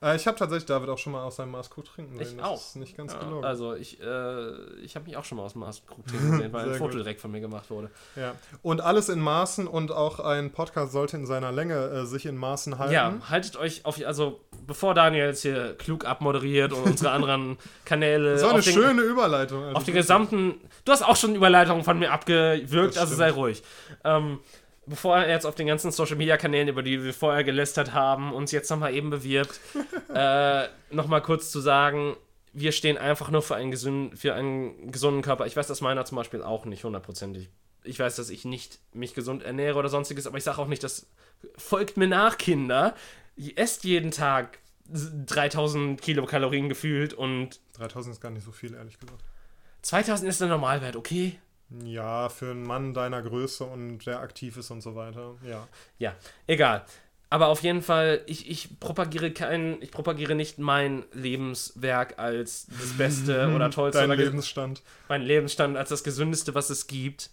Äh, ich habe tatsächlich David auch schon mal aus seinem Maßkrug trinken sehen.
Ich
das
auch.
ist nicht ganz
Ja,
gelogen.
also ich, äh, ich habe mich auch schon mal aus dem Maßkrug trinken [LAUGHS] gesehen, weil ein Foto
gut.
direkt von mir gemacht wurde.
ja. Und alles in Maßen und auch ein Podcast sollte in seiner Länge äh, sich in Maßen halten.
Ja, haltet euch auf, also bevor Daniel jetzt hier klug abmoderiert und unsere anderen [LAUGHS] Kanäle
So eine
den,
schöne Überleitung. also
auf den
wirklich.
gesamten, du hast auch schon Überleitungen von mir abgewirkt,
Das
also sei ruhig. Ähm, bevor er jetzt auf den ganzen Social Media Kanälen, über die wir vorher gelästert haben, uns jetzt nochmal eben bewirbt, [LAUGHS] äh, nochmal kurz zu sagen, wir stehen einfach nur für einen, gesünden, für einen gesunden Körper. Ich weiß, dass meiner zum Beispiel auch nicht hundertprozentig. Ich weiß, dass ich nicht mich gesund ernähre oder sonstiges, aber ich sage auch nicht, dass folgt mir nach, Kinder. Ihr esst jeden Tag 3000 Kilokalorien gefühlt und
3000 ist gar nicht so viel, ehrlich gesagt.
2000 ist der Normalwert, okay?
Ja, für einen Mann deiner Größe und der aktiv ist und so weiter. Ja.
Ja, egal. Aber auf jeden Fall, ich, ich propagiere kein, ich propagiere nicht mein Lebenswerk als das Beste [LAUGHS] oder tollste
Dein Lebensstand.
mein Lebensstand als das gesündeste, was es gibt.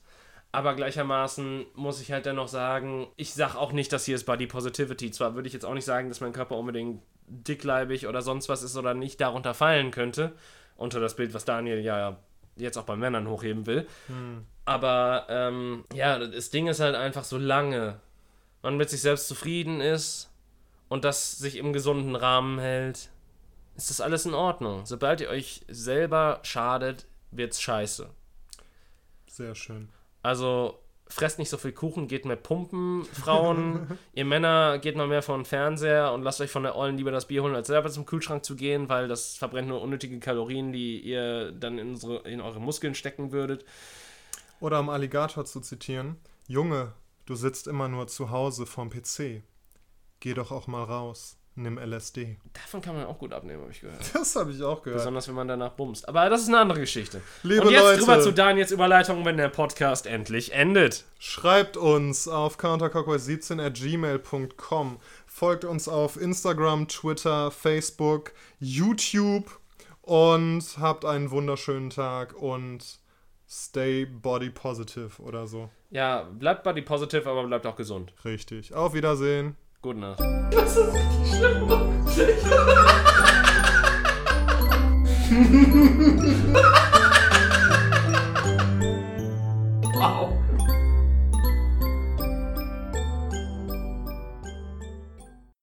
Aber gleichermaßen muss ich halt dennoch sagen, ich sag auch nicht, dass hier ist Body Positivity. Zwar würde ich jetzt auch nicht sagen, dass mein Körper unbedingt dickleibig oder sonst was ist oder nicht darunter fallen könnte. Unter das Bild, was Daniel ja jetzt auch bei Männern hochheben will. Aber ähm, ja, das Ding ist halt einfach, solange man mit sich selbst zufrieden ist und das sich im gesunden Rahmen hält, ist das alles in Ordnung. Sobald ihr euch selber schadet, wird's scheiße.
Sehr schön.
Also fresst nicht so viel Kuchen, geht mehr pumpen, Frauen. [LAUGHS] ihr Männer geht mal mehr vor den Fernseher und lasst euch von der Ollen lieber das Bier holen, als selber zum Kühlschrank zu gehen, weil das verbrennt nur unnötige Kalorien, die ihr dann in, unsere, in eure Muskeln stecken würdet.
Oder um Alligator zu zitieren: Junge, du sitzt immer nur zu Hause vorm PC. Geh doch auch mal raus. Nimm LSD.
Davon kann man auch gut abnehmen, habe ich gehört. [LAUGHS]
Das habe ich auch gehört.
Besonders wenn man danach bumst. Aber das ist eine andere Geschichte.
Liebe
Und jetzt
Leute,
drüber zu Daniels Überleitung, wenn der Podcast endlich endet.
schreibt uns auf counterclockwise17 at gmail.com. Folgt uns auf Instagram, Twitter, Facebook, YouTube und habt einen wunderschönen Tag und stay body positive oder so.
Ja, bleibt body positive, aber bleibt auch gesund.
Richtig. Auf Wiedersehen.
Gute Nacht.
Das ist richtig schlimm. [LAUGHS] [LAUGHS]